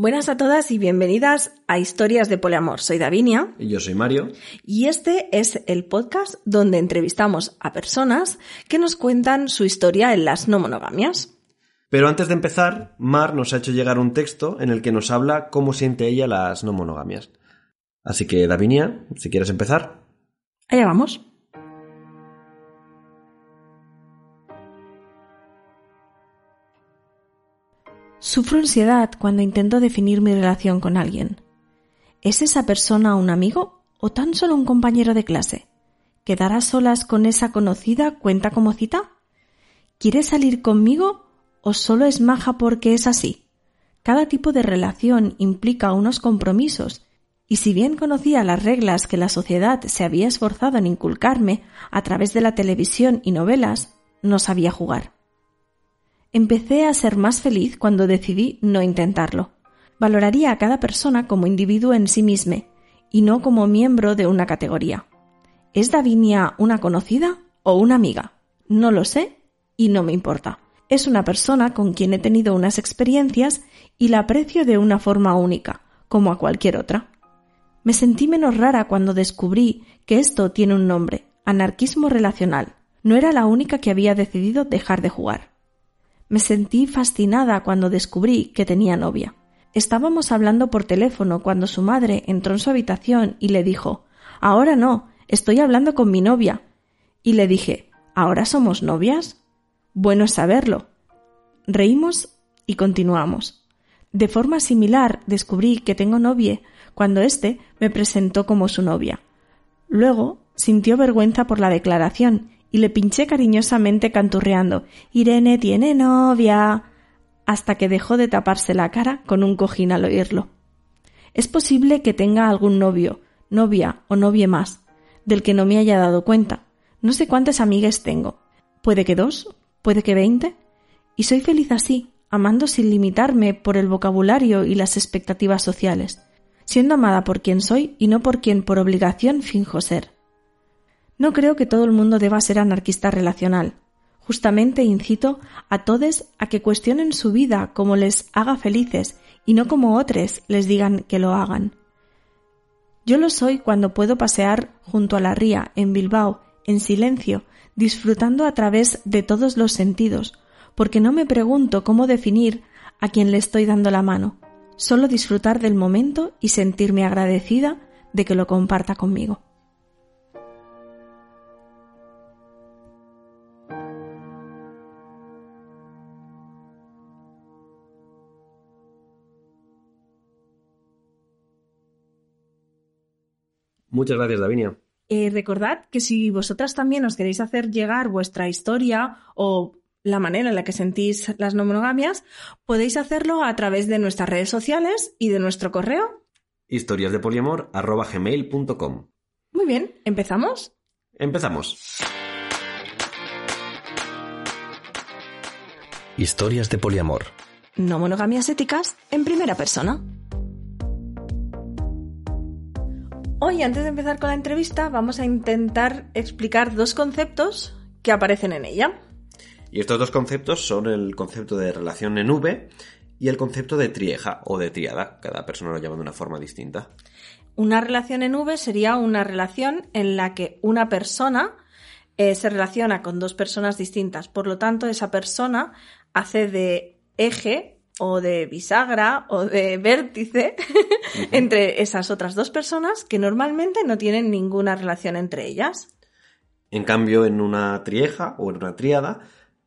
Buenas a todas y bienvenidas a Historias de Poliamor. Soy Davinia. Y yo soy Mario. Y este es el podcast donde entrevistamos a personas que nos cuentan su historia en las no monogamias. Pero antes de empezar, Mar nos ha hecho llegar un texto en el que nos habla cómo siente ella las no monogamias. Así que, Davinia, si quieres empezar. Allá vamos. Sufro ansiedad cuando intento definir mi relación con alguien. ¿Es esa persona un amigo o tan solo un compañero de clase? ¿Quedar a solas con esa conocida cuenta como cita? ¿Quiere salir conmigo o solo es maja porque es así? Cada tipo de relación implica unos compromisos y si bien conocía las reglas que la sociedad se había esforzado en inculcarme a través de la televisión y novelas, no sabía jugar. Empecé a ser más feliz cuando decidí no intentarlo. Valoraría a cada persona como individuo en sí mismo y no como miembro de una categoría. ¿Es Davinia una conocida o una amiga? No lo sé y no me importa. Es una persona con quien he tenido unas experiencias y la aprecio de una forma única, como a cualquier otra. Me sentí menos rara cuando descubrí que esto tiene un nombre, anarquismo relacional. No era la única que había decidido dejar de jugar. Me sentí fascinada cuando descubrí que tenía novia. Estábamos hablando por teléfono cuando su madre entró en su habitación y le dijo Ahora no, estoy hablando con mi novia. Y le dije ¿Ahora somos novias? Bueno es saberlo. Reímos y continuamos. De forma similar descubrí que tengo novia cuando éste me presentó como su novia. Luego sintió vergüenza por la declaración y le pinché cariñosamente canturreando Irene tiene novia hasta que dejó de taparse la cara con un cojín al oírlo. Es posible que tenga algún novio, novia o novia más, del que no me haya dado cuenta. No sé cuántas amigas tengo. Puede que dos, puede que veinte. Y soy feliz así, amando sin limitarme por el vocabulario y las expectativas sociales, siendo amada por quien soy y no por quien por obligación finjo ser. No creo que todo el mundo deba ser anarquista relacional. Justamente incito a todos a que cuestionen su vida como les haga felices y no como otros les digan que lo hagan. Yo lo soy cuando puedo pasear junto a la ría en Bilbao, en silencio, disfrutando a través de todos los sentidos, porque no me pregunto cómo definir a quien le estoy dando la mano, solo disfrutar del momento y sentirme agradecida de que lo comparta conmigo. Muchas gracias, Davinia. Eh, recordad que si vosotras también os queréis hacer llegar vuestra historia o la manera en la que sentís las no monogamias, podéis hacerlo a través de nuestras redes sociales y de nuestro correo historiasdepoliamor.gmail.com Muy bien, ¿empezamos? Empezamos. Historias de poliamor. No monogamias éticas en primera persona. Hoy, antes de empezar con la entrevista, vamos a intentar explicar dos conceptos que aparecen en ella. Y estos dos conceptos son el concepto de relación en V y el concepto de trieja o de triada. Cada persona lo llama de una forma distinta. Una relación en V sería una relación en la que una persona eh, se relaciona con dos personas distintas. Por lo tanto, esa persona hace de eje o de bisagra o de vértice entre esas otras dos personas que normalmente no tienen ninguna relación entre ellas. En cambio, en una trieja o en una tríada,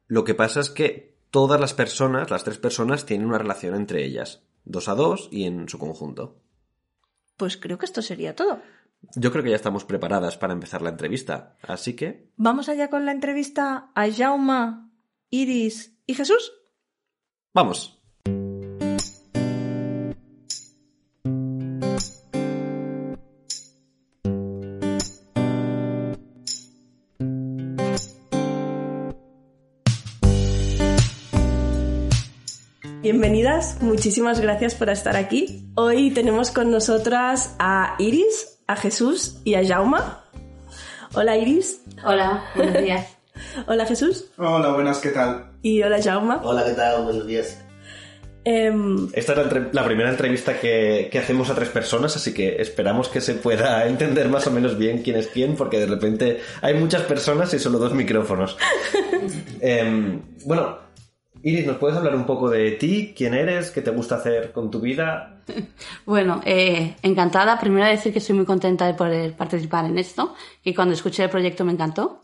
lo que pasa es que todas las personas, las tres personas, tienen una relación entre ellas, dos a dos y en su conjunto. Pues creo que esto sería todo. Yo creo que ya estamos preparadas para empezar la entrevista, así que... ¿Vamos allá con la entrevista a Jauma, Iris y Jesús? Vamos. Bienvenidas, muchísimas gracias por estar aquí. Hoy tenemos con nosotras a Iris, a Jesús y a Jauma. Hola Iris. Hola, buenos días. Hola Jesús. Hola, buenas, ¿qué tal? Y hola Jauma. Hola, ¿qué tal? Buenos días. Em, Esta es la, primera entrevista que, que hacemos a tres personas, así que esperamos que se pueda entender más o menos bien quién es quién, porque de repente hay muchas personas y solo dos micrófonos. Em, bueno, Iris, ¿nos puedes hablar un poco de ti? ¿Quién eres? ¿Qué te gusta hacer con tu vida? Bueno, eh, encantada. Primero decir que estoy muy contenta de poder participar en esto, que cuando escuché el proyecto me encantó.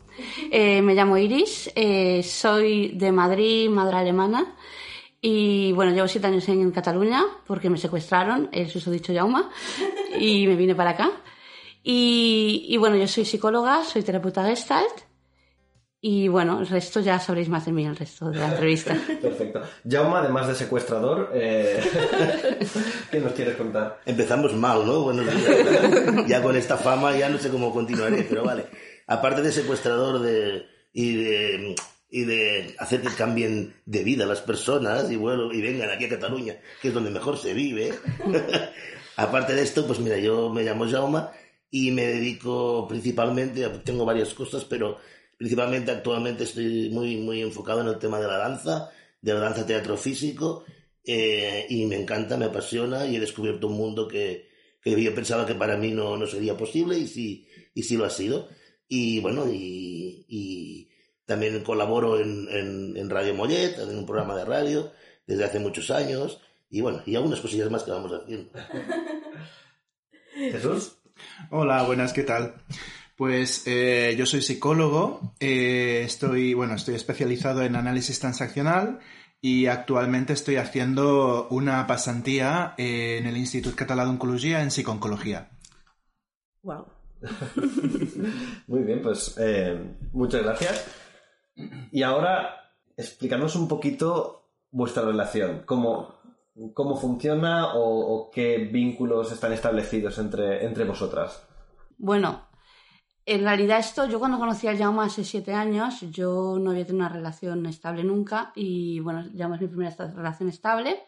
Eh, me llamo Iris, eh, soy de Madrid, madre alemana, y bueno, llevo siete años en Cataluña porque me secuestraron, el susodicho Jauma, y me vine para acá. Y, y bueno, yo soy psicóloga, soy terapeuta gestalt, y bueno, el resto ya sabréis más de mí el resto de la entrevista. Perfecto. Jauma, además de secuestrador, eh, ¿qué nos quieres contar? Empezamos mal, ¿no? Buenos días. ya con esta fama ya no sé cómo continuaré, pero vale. Aparte de secuestrador de, y de y de hacer que cambien de vida las personas y bueno y vengan aquí a Cataluña, que es donde mejor se vive. Aparte de esto, pues mira, yo me llamo Jauma y me dedico principalmente, a- tengo varias cosas, pero principalmente actualmente estoy muy muy enfocado en el tema de la danza, de la danza teatro físico eh, y me encanta, me apasiona y he descubierto un mundo que, que yo pensaba que para mí no, no sería posible y sí, y sí lo ha sido. Y bueno, y, y también colaboro en, en, en Radio Mollet, en un programa de radio desde hace muchos años y bueno, y algunas cosillas más que vamos haciendo. Jesús. Hola, buenas, ¿qué tal? Pues eh, yo soy psicólogo, eh, estoy, bueno, estoy especializado en análisis transaccional y actualmente estoy haciendo una pasantía en el Institut Català d'Oncologia en psiconcología. wow. Muy bien, pues eh, muchas gracias. Y ahora, explícanos un poquito vuestra relación, cómo, cómo funciona o, o qué vínculos están establecidos entre, entre vosotras. Bueno, en realidad esto, yo cuando conocí a Jaume hace siete años, yo no había tenido una relación estable nunca y bueno, Jaume es mi primera relación estable.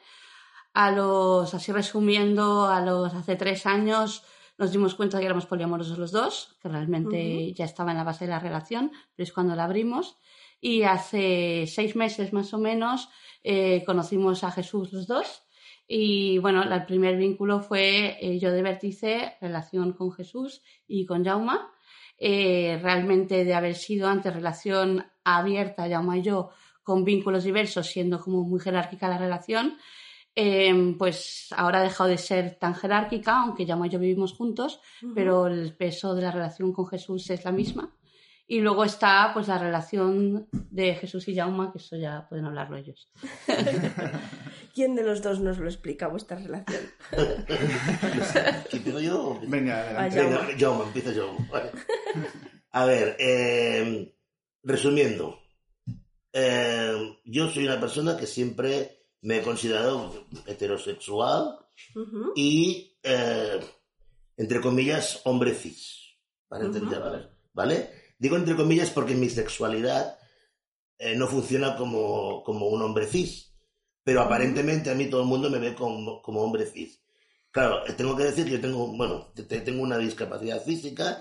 A los, así resumiendo, a los hace tres años nos dimos cuenta que éramos poliamorosos los dos, que realmente ya estaba en la base de la relación, pero es cuando la abrimos. Y hace seis meses más o menos eh, conocimos a Jesús los dos. Y bueno, el primer vínculo fue eh, yo de vértice, relación con Jesús y con Jauma. Eh, realmente de haber sido antes relación abierta, y yo, con vínculos diversos, siendo como muy jerárquica la relación, eh, pues ahora ha dejado de ser tan jerárquica, aunque Jauma y yo vivimos juntos, pero el peso de la relación con Jesús es la misma. Y luego está pues la relación de Jesús y Jauma, que eso ya pueden hablarlo ellos. ¿Quién de los dos nos lo explica vuestra relación? ¿Qué empiezo yo? Venga, adelante. Venga, empieza Jaume. Vale. A ver, eh, resumiendo, eh, yo soy una persona que siempre me he considerado heterosexual y, eh, entre comillas, hombre cis. Para entender, ¿vale? ¿vale? Digo entre comillas porque mi sexualidad eh, no funciona como, como un hombre cis, pero aparentemente a mí todo el mundo me ve como, como hombre cis. Claro, eh, tengo que decir que yo tengo, bueno, te- te- tengo una discapacidad física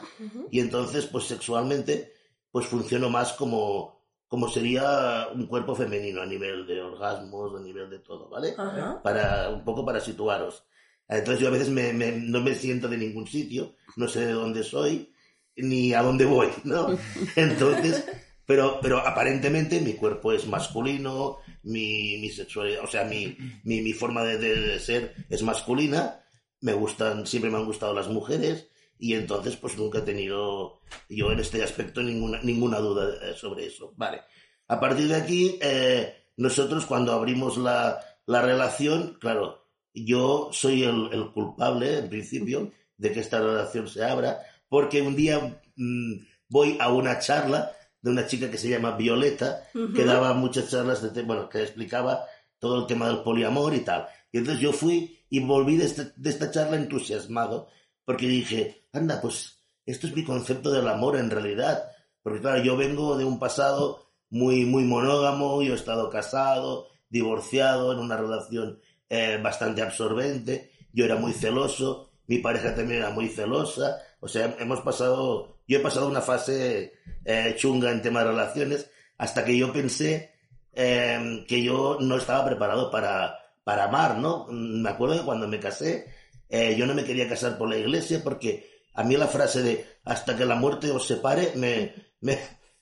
y entonces, pues sexualmente, pues funciono más como, como sería un cuerpo femenino a nivel de orgasmos, a nivel de todo, ¿vale? Ajá. para un poco para situaros. Entonces yo a veces me- me- no me siento de ningún sitio, no sé de dónde soy ni a dónde voy, ¿no? Entonces, pero, pero aparentemente mi cuerpo es masculino, mi, mi sexualidad, o sea, mi, mi, mi forma de, ser es masculina, me gustan, siempre me han gustado las mujeres y entonces pues nunca he tenido yo en este aspecto ninguna, ninguna duda eh, sobre eso. Vale. A partir de aquí, eh, nosotros cuando abrimos la, la relación, claro, yo soy el, el culpable, en principio, de que esta relación se abra, porque un día mm, voy a una charla de una chica que se llama Violeta, que daba muchas charlas, de bueno, que explicaba todo el tema del poliamor y tal. Y entonces yo fui y volví de, este- de esta charla entusiasmado, porque dije, anda, pues esto es mi concepto del amor en realidad. Porque claro, yo vengo de un pasado muy, muy monógamo, yo he estado casado, divorciado, en una relación eh, bastante absorbente, yo era muy celoso, mi pareja también era muy celosa, o sea, hemos pasado, yo he pasado una fase eh, chunga en tema de relaciones, hasta que yo pensé eh, que yo no estaba preparado para, para amar, ¿no? Mm, Me acuerdo que cuando me casé, eh, yo no me quería casar por la iglesia porque a mí la frase de hasta que la muerte os separe me, me,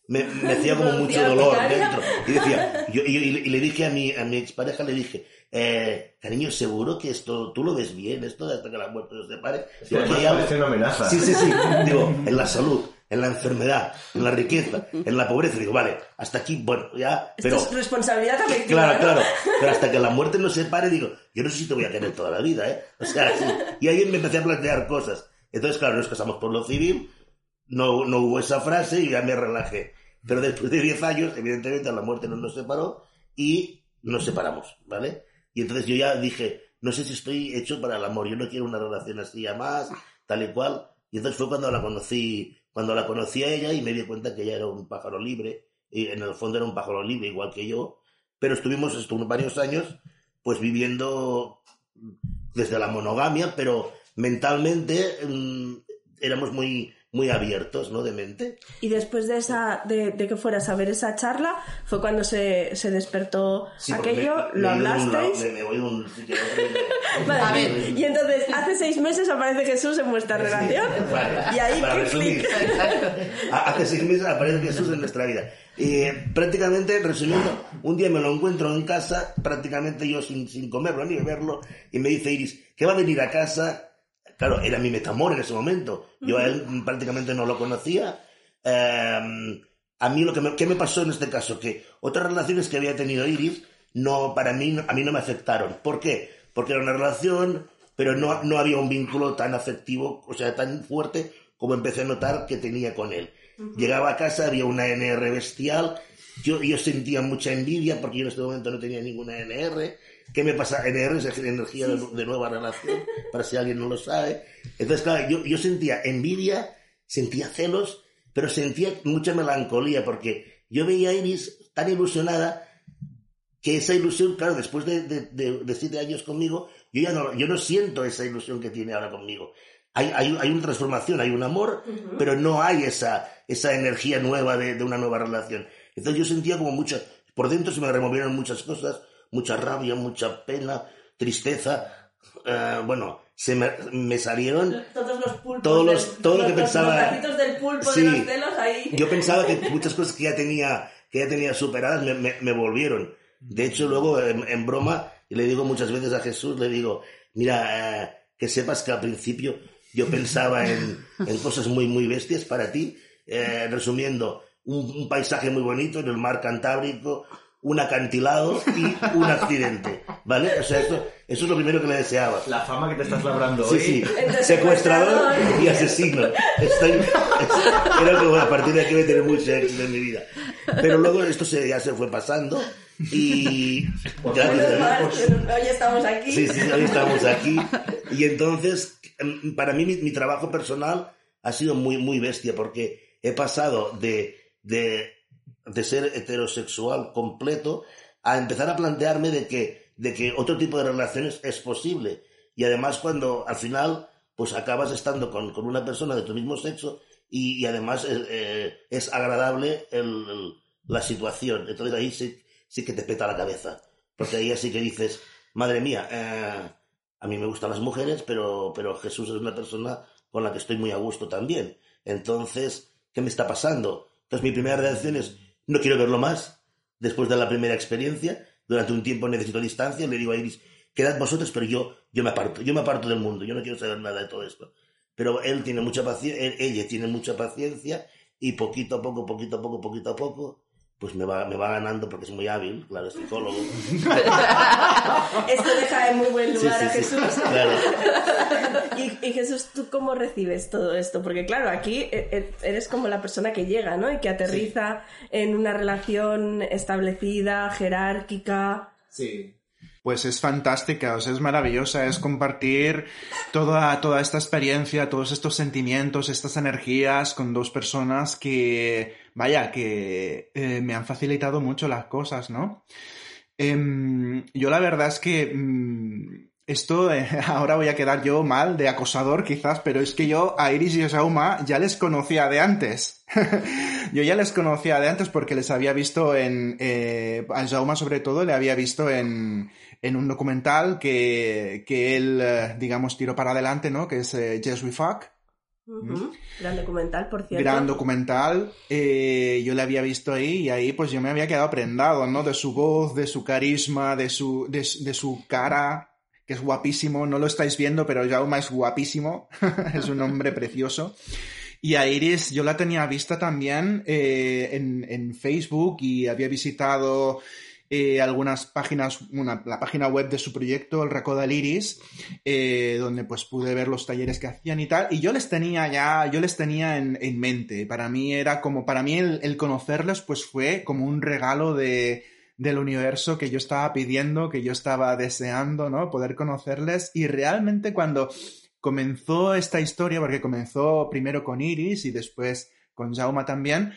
me, me hacía como mucho dolor dentro. Y decía, yo, y, y- le dije a mi, a mi expareja, le dije, eh, cariño, seguro que esto, tú lo ves bien, esto de hasta que la muerte os separe. Sí, Digo, además "Aquí hay algo- parece una amenaza. Sí, sí, sí. Digo, en la salud, en la enfermedad, en la riqueza, en la pobreza. Digo, vale, hasta aquí, bueno, ya, Esto pero... es responsabilidad afectiva. Claro, ¿no? claro. Pero hasta que la muerte no se pare, digo, yo no sé si te voy a querer toda la vida, ¿eh? O sea, sí. Y ahí me empecé a plantear cosas. Entonces, claro, nos casamos por lo civil, no, no hubo esa frase y ya me relajé. Pero después de 10 años, evidentemente, la muerte no nos separó y nos separamos, ¿vale? Y entonces yo ya dije, no sé si estoy hecho para el amor, yo no quiero una relación así ya más, tal y cual. Y entonces fue cuando la conocí, cuando la conocí a ella y me di cuenta que ella era un pájaro libre, y en el fondo era un pájaro libre igual que yo, pero estuvimos, estuvimos varios años pues viviendo desde la monogamia, pero mentalmente mm, éramos muy, muy abiertos, ¿no? De mente. Y después de esa, de, de que fueras a ver esa charla, fue cuando se, se despertó Sí, aquello, me- lo me hablasteis. Me, me voy de un sitio Vale, A ver. Y entonces, hace seis meses aparece Jesús en vuestra relación. Vale, Y ahí, para ¿qué resumir. clic? Ha- Hace seis meses aparece Jesús en nuestra vida. Y prácticamente, resumiendo, un día me lo encuentro en casa, prácticamente yo sin, sin comerlo ni beberlo, y me dice Iris, que va a venir a casa. Claro, era mi metamor en ese momento. Yo a él prácticamente no lo conocía. Eh, a mí lo que me, ¿qué me pasó en este caso? Que otras relaciones que había tenido Iris, no, para mí, a mí no me afectaron. ¿Por qué? Porque era una relación, pero no, no había un vínculo tan afectivo, o sea, tan fuerte como empecé a notar que tenía con él. Llegaba a casa, había una NR bestial, yo, yo sentía mucha envidia porque yo en este momento no tenía ninguna NR. ¿Qué me pasa? NR es energía de, de nueva relación, para si alguien no lo sabe. Entonces, claro, yo, yo sentía envidia, sentía celos, pero sentía mucha melancolía porque yo veía a Iris tan ilusionada que esa ilusión, claro, después de, de, de- siete años conmigo, yo ya no, yo no siento esa ilusión que tiene ahora conmigo. Hay, hay, hay una transformación, hay un amor, pero no hay esa, esa energía nueva de, de una nueva relación. Entonces yo sentía como mucha, por dentro se me removieron muchas cosas, mucha rabia, mucha pena, tristeza, eh, bueno, se me, me salieron Todos los pulpos. Todos los- del- todo lo que los- pensaba- Los del pulpo Sí. de los ahí. Yo pensaba que muchas cosas que ya tenía, que ya tenía superadas me, me- me volvieron. De hecho, luego, en, en broma, le digo muchas veces a Jesús, le digo, mira, eh, que sepas que al principio yo pensaba en, en cosas muy, muy bestias para ti. Eh, resumiendo, un, un paisaje muy bonito en el mar Cantábrico, un acantilado y un accidente. ¿Vale? O sea, esto, eso es lo primero que le deseaba. La fama que te estás labrando Sí, hoy. sí. Entre Secuestrador y asesino. Estoy, es- creo que bueno, a partir de aquí voy a tener mucho éxito en mi vida. Pero luego esto se, ya se fue pasando y... gracias a Menos Dios, mal, pues, hoy estamos aquí. Sí, sí, hoy estamos aquí. Y entonces, em, para mí, mi, mi trabajo personal ha sido muy, muy bestia, porque he pasado de, de, de ser heterosexual completo a empezar a plantearme de que, de que otro tipo de relaciones es posible. Y además, cuando al final, pues acabas estando con, con una persona de tu mismo sexo y, y además eh, eh, es agradable el- la situación. Entonces ahí sí, sí que te peta la cabeza. Porque ahí así que dices, madre mía, eh, a mí me gustan las mujeres, pero, pero Jesús es una persona con la que estoy muy a gusto también. Entonces, ¿qué me está pasando? Entonces mi primera reacción es, no quiero verlo más. Después de la primera experiencia, durante un tiempo necesito distancia, le digo a Iris, quedad vosotros, pero yo, yo me aparto, yo me aparto del mundo, yo no quiero saber nada de todo esto. Pero él tiene mucha paciencia, ella tiene mucha paciencia y poquito a poco, poquito a poco, poquito a poco, pues me va, me va ganando porque es muy hábil, claro, es psicólogo. Esto deja en muy buen lugar sí, a sí, Jesús. claro. Y, y Jesús, ¿tú cómo recibes todo esto? Porque claro, aquí eh, eh, eres como la persona que llega, ¿no? Y que aterriza en una relación establecida, jerárquica. Sí. Pues es fantástica, o sea, es maravillosa, es compartir toda, toda esta experiencia, todos estos sentimientos, estas energías con dos personas que, vaya, que eh, me han facilitado mucho las cosas, ¿no? Em, yo la verdad es que mm, esto, eh, ahora voy a quedar yo mal de acosador quizás, pero es que yo a Iris y a Sauma ya les conocía de antes. yo ya les conocía de antes porque les había visto en, eh, a Jauma sobre todo le había visto en, en un documental que, que él, digamos, tiró para adelante, ¿no? Que es Yes We Fuck. Ujú. Gran documental, por cierto. Gran documental. eh, yo le había visto ahí y ahí pues yo me había quedado prendado, ¿no? De su voz, de su carisma, de su, de, su- de su cara, que es guapísimo. No lo estáis viendo, pero Jauma es guapísimo. es un hombre precioso. Y a Iris yo la tenía vista también eh, en, en Facebook y había visitado eh, algunas páginas, una, la página web de su proyecto, el Racó del Iris, eh, donde pues pude ver los talleres que hacían y tal. Y yo les tenía ya, yo les tenía en, en mente. Para mí era como, para mí el, el conocerles pues fue como un regalo de, del universo que yo estaba pidiendo, que yo estaba deseando, ¿no? Poder conocerles. Y realmente cuando comenzó esta historia, porque comenzó primero con Iris y después con Jauma también,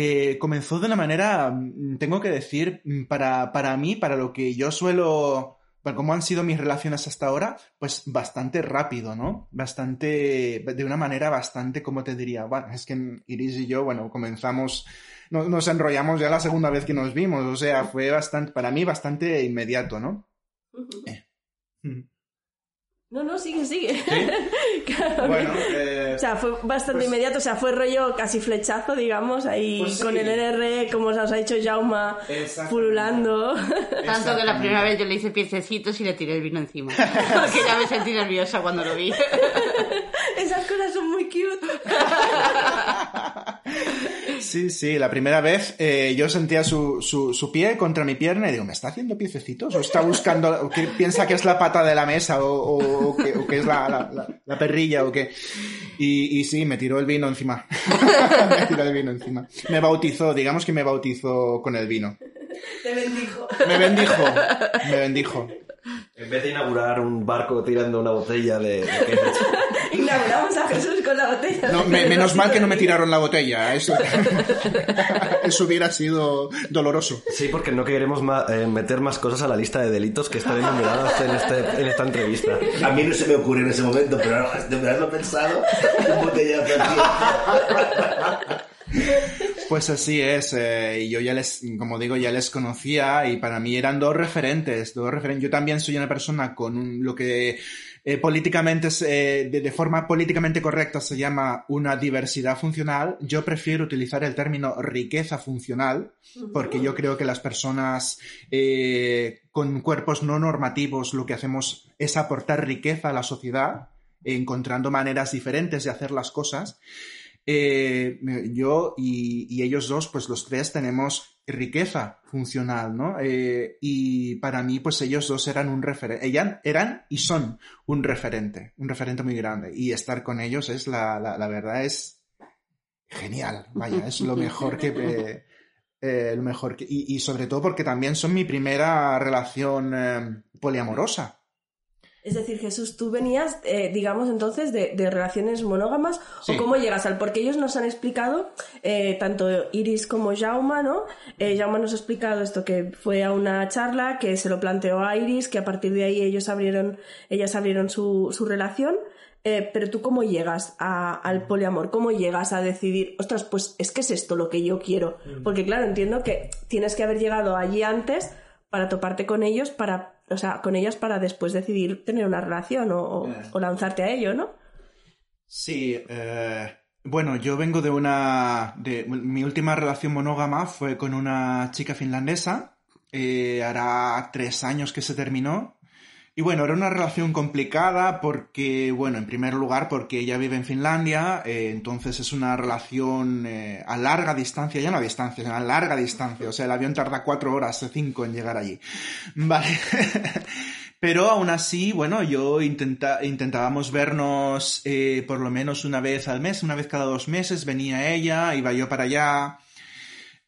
eh, comenzó de una manera, mm, tengo que decir, mm, para, para mí, para lo que yo suelo, para cómo han sido mis relaciones hasta ahora, pues bastante rápido, ¿no? Bastante, de una manera bastante, como te diría, bueno, es que Iris y yo, bueno, comenzamos, no- nos enrollamos ya la segunda vez que nos vimos, o sea, fue bastante, para mí bastante inmediato, ¿no? No, no, sigue, sigue. Claro. Bueno, eh, O sea, fue bastante pues- inmediato, o sea, fue rollo casi flechazo, digamos, ahí Pues sí. con el NR, como os ha dicho Jauma, pululando. Tanto que la primera vez yo le hice piececitos y le tiré el vino encima. Porque ya me sentí nerviosa cuando lo vi. Esas cosas son muy cute. Sí, sí, la primera vez eh, yo sentía su, su, su pie contra mi pierna y digo, ¿me está haciendo piececitos? ¿O está buscando, o que piensa que es la pata de la mesa o, o- o que, o que es la, la- la- la perrilla o qué? Y, y sí, me tiró el vino encima. me tiró el vino encima. Me bautizó, digamos que me bautizó con el vino. Te bendijo. Me bendijo, me bendijo. En vez de inaugurar un barco tirando una botella de... de. Inauguramos a Jesús con la botella. No, me- menos mal que no me tiraron la botella, eso, eso hubiera sido doloroso. Sí, porque no queremos ma- eh, meter más cosas a la lista de delitos que están enumeradas en, este, en esta entrevista. A mí no se me ocurre en ese momento, pero ahora, de verdad lo he pensado. Un botellazo aquí. Pues así es, eh, y yo ya les, como digo, ya les conocía y para mí eran dos referentes, dos referentes. Yo también soy una persona con un- lo que eh, políticamente, eh, de, de forma políticamente correcta se llama una diversidad funcional. Yo prefiero utilizar el término riqueza funcional porque yo creo que las personas eh, con cuerpos no normativos lo que hacemos es aportar riqueza a la sociedad, encontrando maneras diferentes de hacer las cosas. Yo y, y ellos dos, pues los tres tenemos riqueza funcional, ¿no? Eh, y para mí, pues ellos dos eran un referente, eran, eran y son un referente, un referente muy grande. Y estar con ellos es la, la, verdad es genial, vaya, es lo mejor que... eh, lo mejor que, y, y sobre todo porque también son mi primera relación eh, poliamorosa. Es decir, Jesús, tú venías, eh, digamos, entonces de, de relaciones monógamas, Sí. o cómo llegas al. Porque ellos nos han explicado, eh, tanto Iris como Jauma, ¿no? Eh, Jauma nos ha explicado esto, que fue a una charla, que se lo planteó a Iris, que a partir de ahí ellos abrieron, ellas abrieron su, su relación. Eh, pero tú, ¿cómo llegas a- al poliamor? ¿Cómo llegas a decidir, ostras, pues es que es esto lo que yo quiero? Porque, claro, entiendo que tienes que haber llegado allí antes para toparte con ellos, para, o sea, con ellas para después decidir tener una relación o, o- o lanzarte a ello, ¿no? Sí, eh, bueno, yo vengo de una... De, mi última relación monógama fue con una chica finlandesa, eh, hará tres años que se terminó. Y bueno, era una relación complicada porque, bueno, en primer lugar porque ella vive en Finlandia, eh, entonces es una relación eh, a larga distancia, ya no a distancia, sino a larga distancia, o sea, el avión tarda cuatro horas, cinco en llegar allí. Vale. Pero aún así, bueno, yo intenta, intentábamos vernos eh, por lo menos una vez al mes, una vez cada dos meses, venía ella, iba yo para allá.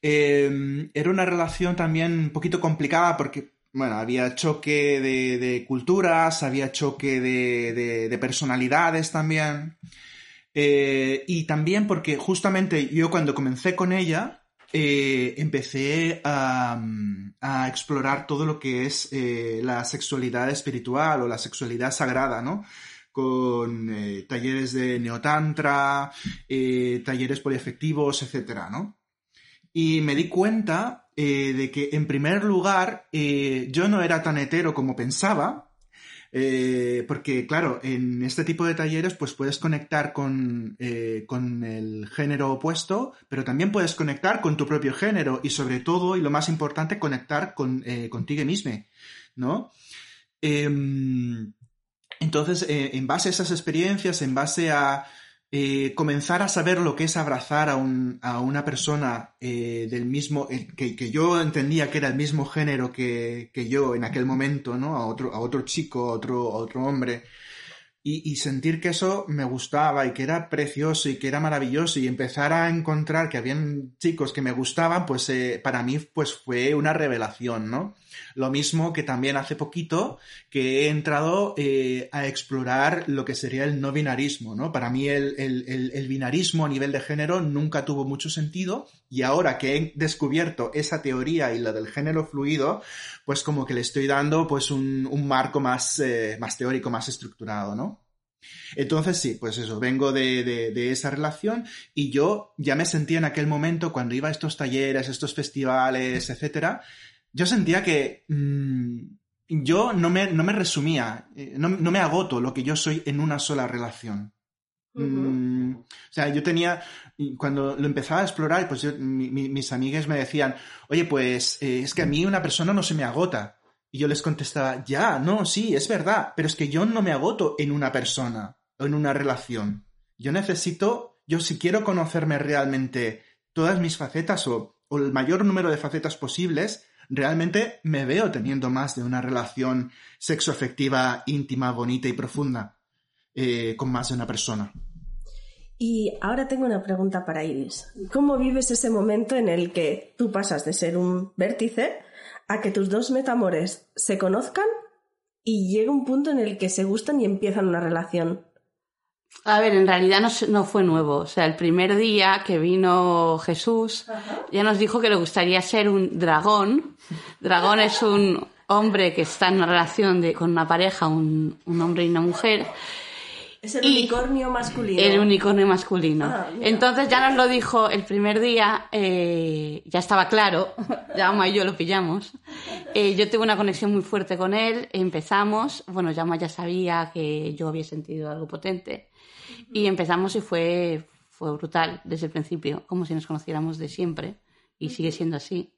Era una relación también un poquito complicada porque, bueno, había choque de, de culturas, había choque de, de- de personalidades también. Eh, y también porque justamente yo cuando comencé con ella, eh, empecé a, a explorar todo lo que es eh, la sexualidad espiritual o la sexualidad sagrada, ¿no? Con talleres de neotantra, talleres poliafectivos, etcétera, ¿no? y me di cuenta eh, de que, en primer lugar, eh, yo no era tan hetero como pensaba, eh, porque, claro, en este tipo de talleres pues puedes conectar con, con el género opuesto, pero también puedes conectar con tu propio género y sobre todo, y lo más importante, conectar con, contigo mismo, ¿no? Em, entonces, en base a esas experiencias, en base a eh, comenzar a saber lo que es abrazar a, un- a una persona eh, del mismo, eh, que, que yo entendía que era el mismo género que, que yo en aquel momento, ¿no? A otro, a otro chico, a otro, otro hombre. Y, y sentir que eso me gustaba y que era precioso y que era maravilloso y empezar a encontrar que habían chicos que me gustaban, pues para mí pues fue una revelación, ¿no? Lo mismo que también hace poquito que he entrado eh, a explorar lo que sería el no binarismo, ¿no? Para mí el, el- binarismo a nivel de género nunca tuvo mucho sentido y ahora que he descubierto esa teoría y la del género fluido, pues como que le estoy dando pues un, un marco más, eh, más teórico, más estructurado, ¿no? Entonces sí, pues eso, vengo de, de- de esa relación y yo ya me sentía en aquel momento cuando iba a estos talleres, estos festivales, etcétera, yo sentía que mm, yo no me, no me resumía, eh, no, no me agoto lo que yo soy en una sola relación. Mm, o sea, yo tenía, cuando lo empezaba a explorar, pues yo- mi- mi- mis amigas me decían, oye, pues eh, es que a mí una persona no se me agota. Y yo les contestaba, ya, no, sí, es verdad, pero es que yo no me agoto en una persona o en una relación. Yo necesito, yo si quiero conocerme realmente todas mis facetas o, o el mayor número de facetas posibles, realmente me veo teniendo más de una relación sexoafectiva, íntima, bonita y profunda eh, con más de una persona. Y ahora tengo una pregunta para Iris. ¿Cómo vives ese momento en el que tú pasas de ser un vértice a que tus dos metamores se conozcan y llega un punto en el que se gustan y empiezan una relación? A ver, en realidad no, no fue nuevo. O sea, el primer día que vino Jesús, ya nos dijo que le gustaría ser un dragón. Dragón es un hombre que está en una relación de, con una pareja, un, un hombre y una mujer. Es el unicornio masculino. El unicornio masculino. Ah. Entonces ya nos lo dijo el primer día, eh, ya estaba claro, Yama y yo lo pillamos. Eh, yo tuve una conexión muy fuerte con él, empezamos, bueno, Yama ya sabía que yo había sentido algo potente y empezamos y fue, fue brutal desde el principio, como si nos conociéramos de siempre y sigue siendo así.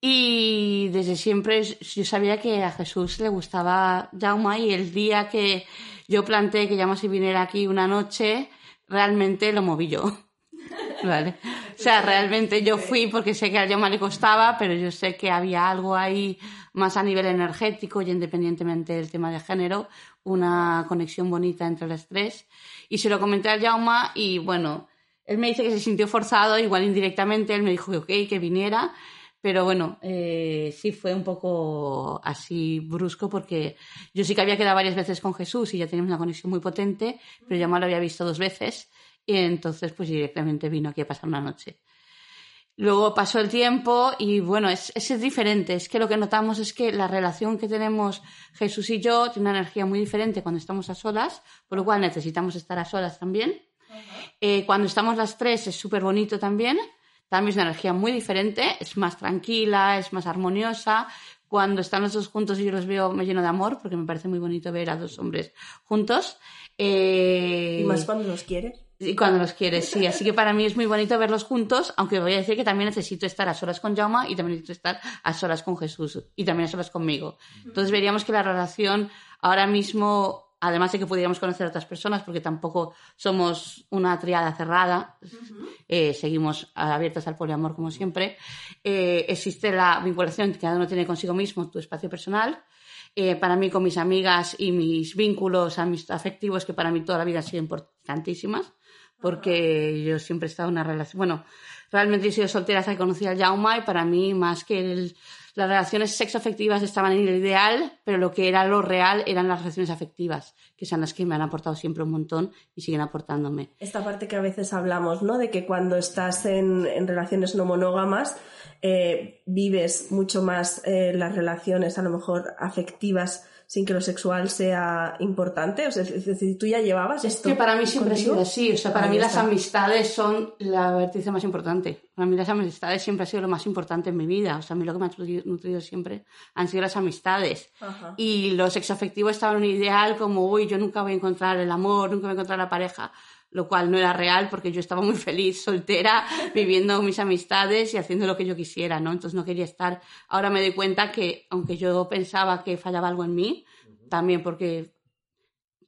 Y desde siempre yo sabía que a Jesús le gustaba Jauma y el día que yo planteé que Jauma se viniera aquí una noche, realmente lo moví yo. ¿Vale? O sea, realmente yo fui porque sé que a Jauma le costaba, pero yo sé que había algo ahí más a nivel energético y independientemente del tema de género, una conexión bonita entre las tres. Y se lo comenté a Jauma y bueno, él me dice que se sintió forzado, igual indirectamente, él me dijo que ok, que viniera. Pero bueno, eh, sí fue un poco así brusco porque yo sí que había quedado varias veces con Jesús y ya teníamos una conexión muy potente, pero me lo había visto dos veces y entonces pues directamente vino aquí a pasar una noche. Luego pasó el tiempo y bueno, es, es, diferente. Es que lo que notamos es que la relación que tenemos Jesús y yo tiene una energía muy diferente cuando estamos a solas, por lo cual necesitamos estar a solas también. Eh, cuando estamos las tres es súper bonito también. También es una energía muy diferente, es más tranquila, es más armoniosa. Cuando están los dos juntos y yo los veo me lleno de amor, porque me parece muy bonito ver a dos hombres juntos. Eh, Y más cuando los quieres. Y cuando los quieres, sí. Así que para mí es muy bonito verlos juntos, aunque voy a decir que también necesito estar a solas con Jauma y también necesito estar a solas con Jesús y también a solas conmigo. Entonces veríamos que la relación ahora mismo, además de que pudiéramos conocer a otras personas, porque tampoco somos una triada cerrada, eh, seguimos abiertas al poliamor como siempre, eh, existe la vinculación que cada uno tiene consigo mismo, tu espacio personal. Eh, para mí con mis amigas y mis vínculos afectivos que para mí toda la vida han sido importantísimas porque yo siempre he estado en una relación, bueno, realmente he sido soltera hasta que conocí al Jauma y para mí más que las relaciones sexoafectivas estaban en el ideal, pero lo que era lo real eran las relaciones afectivas, que son las que me han aportado siempre un montón y siguen aportándome. Esta parte que a veces hablamos, ¿no? De que cuando estás en, en relaciones no monógamas, eh, vives mucho más eh, las relaciones a lo mejor afectivas sin que lo sexual sea importante? O sea, es tú ya llevabas Es esto. que para mí siempre ha contigo? sido así. O sea, para Ahí mí las amistades son la vértice más importante. Para mí las amistades siempre ha sido lo más importante en mi vida. O sea, a mí lo que me ha nutrido, siempre han sido las amistades. Ajá. Y lo sexoafectivo estaba en un ideal como, uy, yo nunca voy a encontrar el amor, nunca voy a encontrar la pareja. Lo cual no era real porque yo estaba muy feliz, soltera, viviendo mis amistades y haciendo lo que yo quisiera, ¿no? Entonces no quería estar. Ahora me doy cuenta que, aunque yo pensaba que fallaba algo en mí, también porque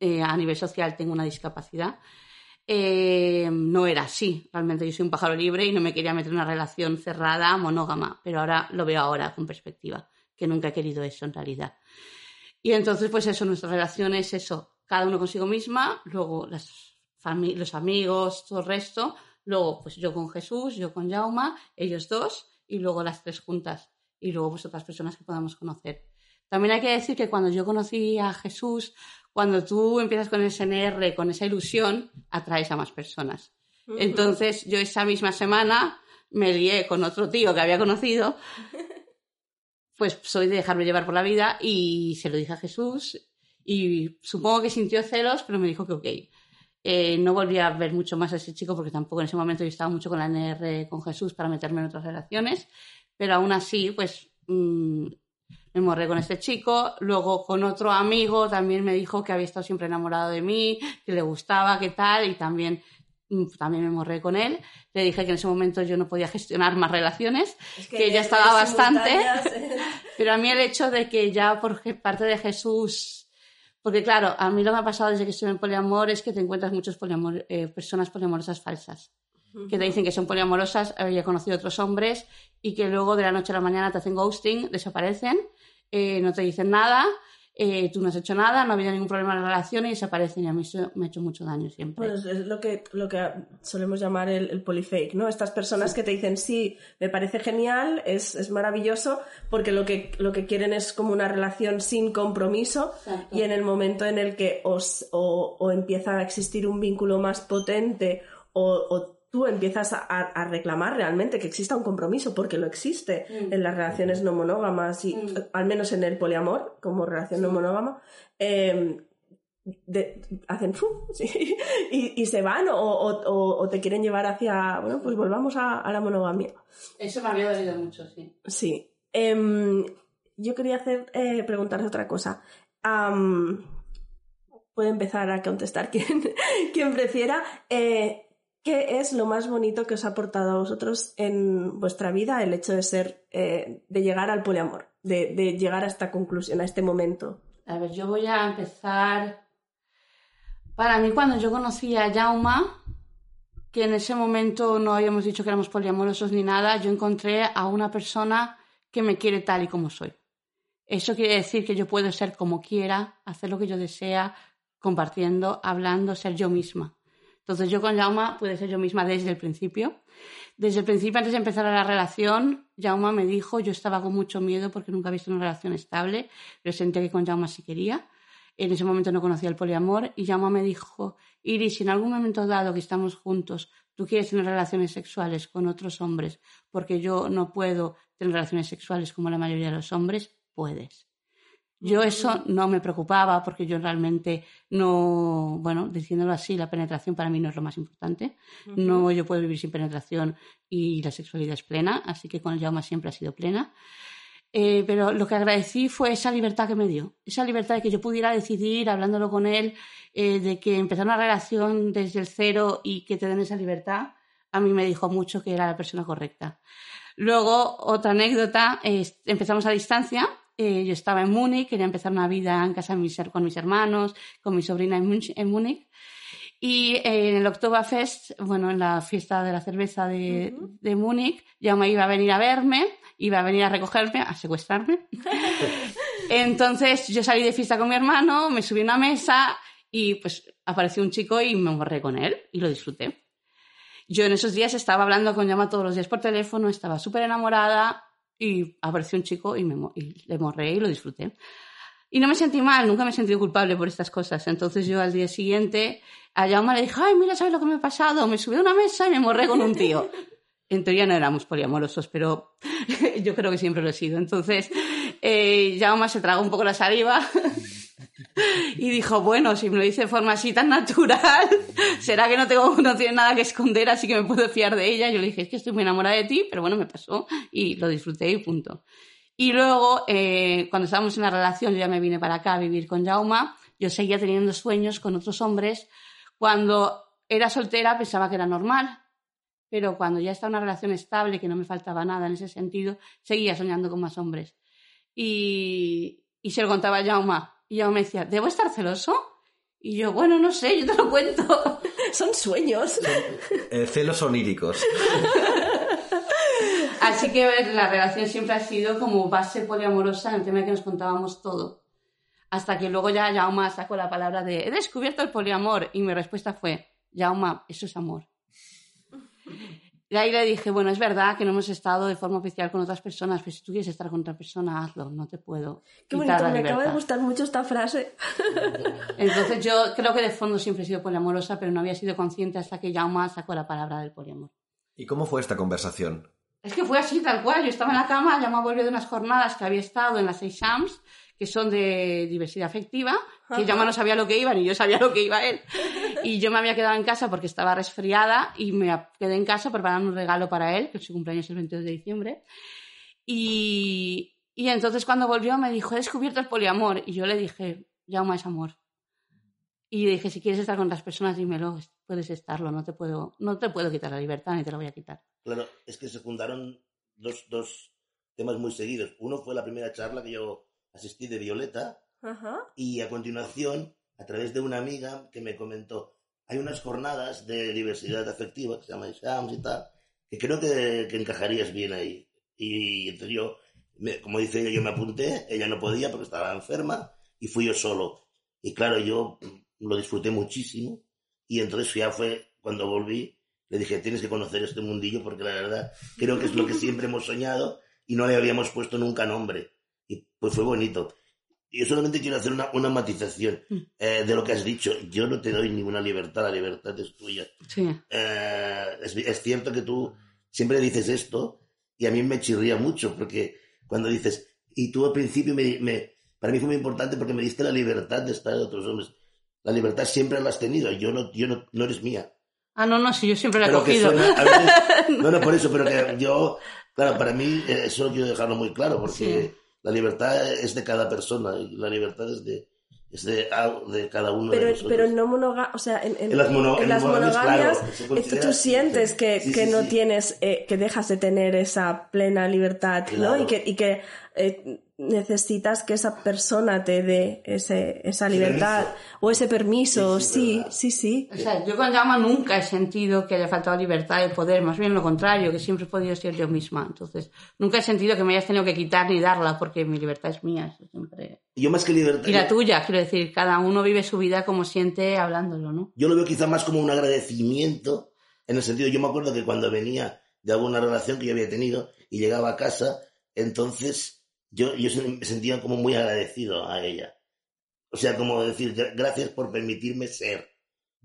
eh, a nivel social tengo una discapacidad, eh, no era así. Realmente yo soy un pájaro libre y no me quería meter en una relación cerrada, monógama, pero ahora lo veo ahora con perspectiva, que nunca he querido eso en realidad. Y entonces, pues eso, nuestra relación es eso, cada uno consigo misma, luego las los amigos, todo el resto, luego pues yo con Jesús, yo con Jauma, ellos dos, y luego las tres juntas, y luego pues otras personas que podamos conocer. También hay que decir que cuando yo conocí a Jesús, cuando tú empiezas con ese NR, con esa ilusión, atraes a más personas. Entonces, yo esa misma semana me lié con otro tío que había conocido, pues soy de dejarme llevar por la vida y se lo dije a Jesús y supongo que sintió celos, pero me dijo que ok. Eh, no volví a ver mucho más a ese chico porque tampoco en ese momento yo estaba mucho con la NR con Jesús para meterme en otras relaciones, pero aún así, pues mm, me morré con este chico. Luego con otro amigo también me dijo que había estado siempre enamorado de mí, que le gustaba, qué tal, y también, mm, también me morré con él. Le dije que en ese momento yo no podía gestionar más relaciones, Es que, ya es estaba bastante. Pero a mí el hecho de que ya por parte de Jesús, porque claro, a mí lo que me ha pasado desde que estoy en poliamor es que te encuentras muchas poliamor- eh, personas poliamorosas falsas, que te dicen que son poliamorosas, había conocido otros hombres y que luego de la noche a la mañana te hacen ghosting, desaparecen, eh, no te dicen nada, eh, tú no has hecho nada, no ha habido ningún problema en la relación y desaparecen y a mí eso me ha hecho mucho daño siempre. Bueno, es- lo que, lo que solemos llamar el, el polyfake, ¿no? Estas personas que te dicen, sí, me parece genial, es, es maravilloso, porque lo que, lo que quieren es como una relación sin compromiso Exacto. y en el momento en el que os, o, o empieza a existir un vínculo más potente o, o tú empiezas a, a reclamar realmente que exista un compromiso, porque lo existe Mm. en las relaciones no monógamas y Mm. al menos en el poliamor como relación no monógama, eh, de- hacen y, y se van o, o- o- o te quieren llevar hacia, bueno, pues volvamos a, a la monogamia. Eso me había dolido mucho, sí. Sí. Em, yo quería hacer, eh, preguntaros otra cosa. Am, puede empezar a contestar quien, quien prefiera. Eh, ¿Qué es lo más bonito que os ha aportado a vosotros en vuestra vida el hecho de ser, eh, de llegar al poliamor, de, llegar a esta conclusión, a este momento? A ver, yo voy a empezar. Para mí, cuando yo conocí a Jauma, que en ese momento no habíamos dicho que éramos poliamorosos ni nada, yo encontré a una persona que me quiere tal y como soy. Eso quiere decir que yo puedo ser como quiera, hacer lo que yo desea, compartiendo, hablando, ser yo misma. Entonces yo con Jauma pude ser yo misma desde el principio. Desde el principio, antes de empezar la relación, Jauma me dijo, yo estaba con mucho miedo porque nunca había visto una relación estable, pero sentía que con Jauma sí quería. En ese momento no conocía el poliamor y Jauma me dijo, Iris, en algún momento dado que estamos juntos, tú quieres tener relaciones sexuales con otros hombres, porque yo no puedo tener relaciones sexuales como la mayoría de los hombres, puedes. Yo eso no me preocupaba porque yo realmente no, bueno, diciéndolo así, la penetración para mí no es lo más importante. No, yo puedo vivir sin penetración y la sexualidad es plena, así que con el Jauma siempre ha sido plena. Eh, pero lo que agradecí fue esa libertad que me dio, esa libertad de que yo pudiera decidir, hablándolo con él, eh, de que empezar una relación desde el cero y que te den esa libertad, a mí me dijo mucho que era la persona correcta. Luego, otra anécdota, es- empezamos a distancia. Eh, yo estaba en Múnich, quería empezar una vida en casa mis con mis hermanos, con mi sobrina en, Munch- en Múnich. Y eh, en el Oktoberfest, bueno, en la fiesta de la cerveza de, de Múnich, ya me iba a venir a verme, iba a venir a recogerme, a secuestrarme. Entonces yo salí de fiesta con mi hermano, me subí a una mesa y pues apareció un chico y me borré con él y lo disfruté. Yo en esos días estaba hablando con Llama todos los días por teléfono, estaba súper enamorada y apareció un chico y, me, y le morré y lo disfruté. Y no me sentí mal, nunca me he sentido culpable por estas cosas. Entonces yo al día siguiente a Jaume le dije, ay, mira, ¿sabes lo que me ha pasado? Me subí a una mesa y me morré con un tío. En teoría no éramos poliamorosos, pero yo creo que siempre lo he sido. Entonces, eh, se tragó un poco la saliva Y dijo, bueno, si me lo dice de forma así tan natural, será que no tengo, no tiene nada que esconder, así que me puedo fiar de ella. Yo le dije, es que estoy muy enamorada de ti, pero bueno, me pasó y lo disfruté y punto. Y luego, eh, cuando estábamos en la relación, yo ya me vine para acá a vivir con Jauma, yo seguía teniendo sueños con otros hombres. Cuando era soltera pensaba que era normal, pero cuando ya estaba en una relación estable, que no me faltaba nada en ese sentido, seguía soñando con más hombres. Y, y se lo contaba a Jauma. Y Jauma me decía, ¿debo estar celoso? Y yo, bueno, no sé, yo te lo cuento. Son sueños. Eh, celos oníricos. Así que la relación siempre ha sido como base poliamorosa en el tema de que nos contábamos todo. Hasta que luego ya Jauma sacó la palabra de he descubierto el poliamor y mi respuesta fue, Jauma, eso es amor. Y ahí le dije, bueno, es verdad que no hemos estado de forma oficial con otras personas, pero si tú quieres estar con otra persona, hazlo, no te puedo. Qué bonito, la me acaba de libertad". gustar mucho esta frase. Entonces yo creo que de fondo siempre he sido poliamorosa, pero no había sido consciente hasta que Jauma sacó la palabra del poliamor. ¿Y cómo fue esta conversación? Es que fue así, tal cual. Yo estaba en la cama, Jauma volvió de unas jornadas que había estado en las seis SAMS, que son de diversidad afectiva, que Jauma no sabía lo que iba, ni yo sabía lo que iba él. Y yo me había quedado en casa porque estaba resfriada y me quedé en casa preparando un regalo para él, que su cumpleaños es el 22 de diciembre. Y, y entonces cuando volvió me dijo, he descubierto el poliamor. Y yo le dije, Jauma es amor. Y le dije, si quieres estar con otras personas, dímelo, puedes estarlo, no te puedo, no te puedo quitar la libertad ni te la voy a quitar. Claro, es que se juntaron dos, dos temas muy seguidos. Uno fue la primera charla que yo asistí de Violeta Ajá. y a continuación, a través de una amiga que me comentó, hay unas jornadas de diversidad afectiva que se llaman Shams y tal, que creo que, que encajarías bien ahí. Y entonces yo, me- como dice ella, yo me apunté, ella no podía porque estaba enferma y fui yo solo. Y claro, yo lo disfruté muchísimo y entonces ya fue cuando volví, le dije, tienes que conocer este mundillo porque la verdad creo que es lo que siempre hemos soñado y no le habíamos puesto nunca nombre. Y pues fue bonito. Yo solamente quiero hacer una, una matización Mm. eh, de lo que has dicho. Yo no te doy ninguna libertad, la libertad es tuya. Sí. Eh, es, es cierto que tú siempre dices esto y a mí me chirría mucho porque cuando dices, y tú al principio me, me- para mí fue muy importante porque me diste la libertad de estar de otros hombres. La libertad siempre la has tenido, yo no, yo no, no eres mía. Ah, no, no, sí, yo siempre la he cogido. suena- veces- no, no, por eso, pero que yo, claro, para mí eh, eso quiero dejarlo muy claro porque Sí. La libertad es de cada persona y la libertad es de, es de, ah, de cada uno de Pero, nosotros. pero no monoga o sea, en, en- En las mono- en las monogamias, claro, es que tú sientes que, Sí, que sí, no sí. tienes, eh, que dejas de tener esa plena libertad, ¿no? Claro. Y que, y que eh, necesitas que esa persona te dé ese, esa libertad permiso. o ese permiso, Sí, sí, sí. O sea, yo con Llama nunca he sentido que haya faltado libertad de poder, más bien lo contrario, que siempre he podido ser yo misma. Entonces, nunca he sentido que me hayas tenido que quitar ni darla, porque mi libertad es mía. eso siempre... Yo más que libertad, Y la tuya, quiero decir, cada uno vive su vida como siente hablándolo, ¿no? yo lo veo quizá más como un agradecimiento, en el sentido, yo me acuerdo que cuando venía de alguna relación que yo había tenido y llegaba a casa, entonces yo, yo me sentía como muy agradecido a ella. O sea, como decir, "Gra- gracias por permitirme ser.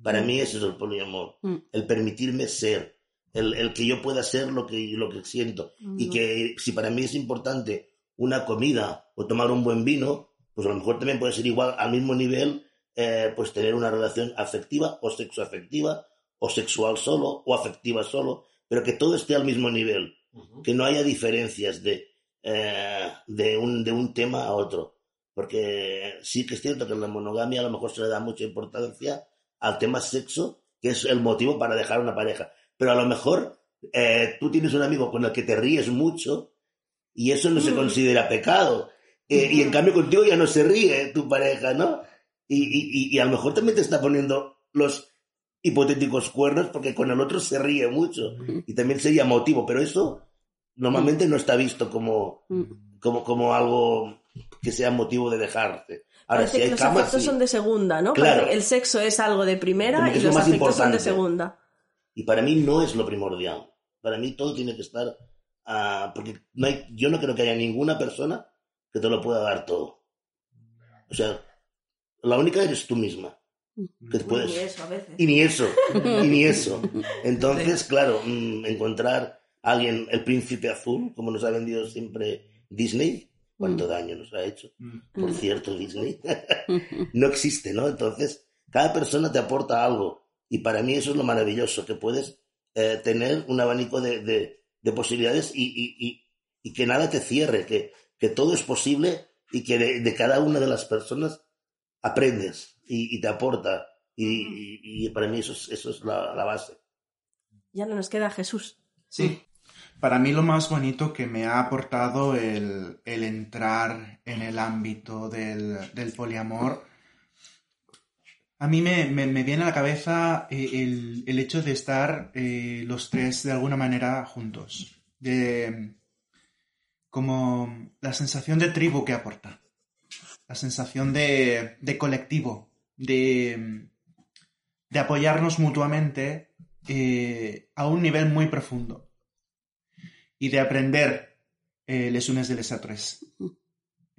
Para mí eso es el poliamor, Mm. el permitirme ser, el, el que yo pueda ser lo que, lo que siento. Y Mm. que si para mí es importante una comida o tomar un buen vino, pues a lo mejor también puede ser igual al mismo nivel, eh, pues tener una relación afectiva o sexoafectiva o sexual solo o afectiva solo, pero que todo esté al mismo nivel, que no haya diferencias de, eh, de, un, de un tema a otro. Porque sí que es cierto que en la monogamia a lo mejor se le da mucha importancia al tema sexo, que es el motivo para dejar una pareja. Pero a lo mejor eh, tú tienes un amigo con el que te ríes mucho y eso no se considera pecado. Eh, y en cambio contigo ya no se ríe tu pareja, ¿no? Y, y- y- y a lo mejor también te está poniendo los hipotéticos cuernos porque con el otro se ríe mucho y también sería motivo, pero eso normalmente no está visto como, Mm. como, como algo que sea motivo de dejarse. Ahora, Parece si que hay los camas, afectos sí. son de segunda, ¿no? Claro. Que el sexo es algo de primera que y los más afectos son de segunda. Y para mí no es lo primordial. Para mí todo tiene que estar... ah, porque no hay, yo no creo que haya ninguna persona que te lo pueda dar todo. O sea, la única eres tú misma. Que te puedes... Ni eso a veces. Y ni eso, y ni eso. Entonces, claro, mm, encontrar alguien, el príncipe azul, como nos ha vendido siempre Disney, cuánto Mm. daño nos ha hecho. Mm. Por cierto, Disney no existe, ¿no? Entonces, cada persona te aporta algo. Y para mí eso es lo maravilloso, que puedes eh, tener un abanico de, de- de posibilidades y, y- y- y que nada te cierre, que, que todo es posible y que de, de cada una de las personas aprendes y, te aporta. Y, para mí eso es, eso es la, la base. Ya no nos queda Jesús. Sí. Para mí lo más bonito que me ha aportado el, el entrar en el ámbito del, del poliamor, a mí me, me- me viene a la cabeza eh, el, el hecho de estar eh, los tres de alguna manera juntos. De, como la sensación de tribu que aporta. La sensación de, de colectivo. De, de apoyarnos mutuamente eh, a un nivel muy profundo y de aprender eh, les unes de les altres.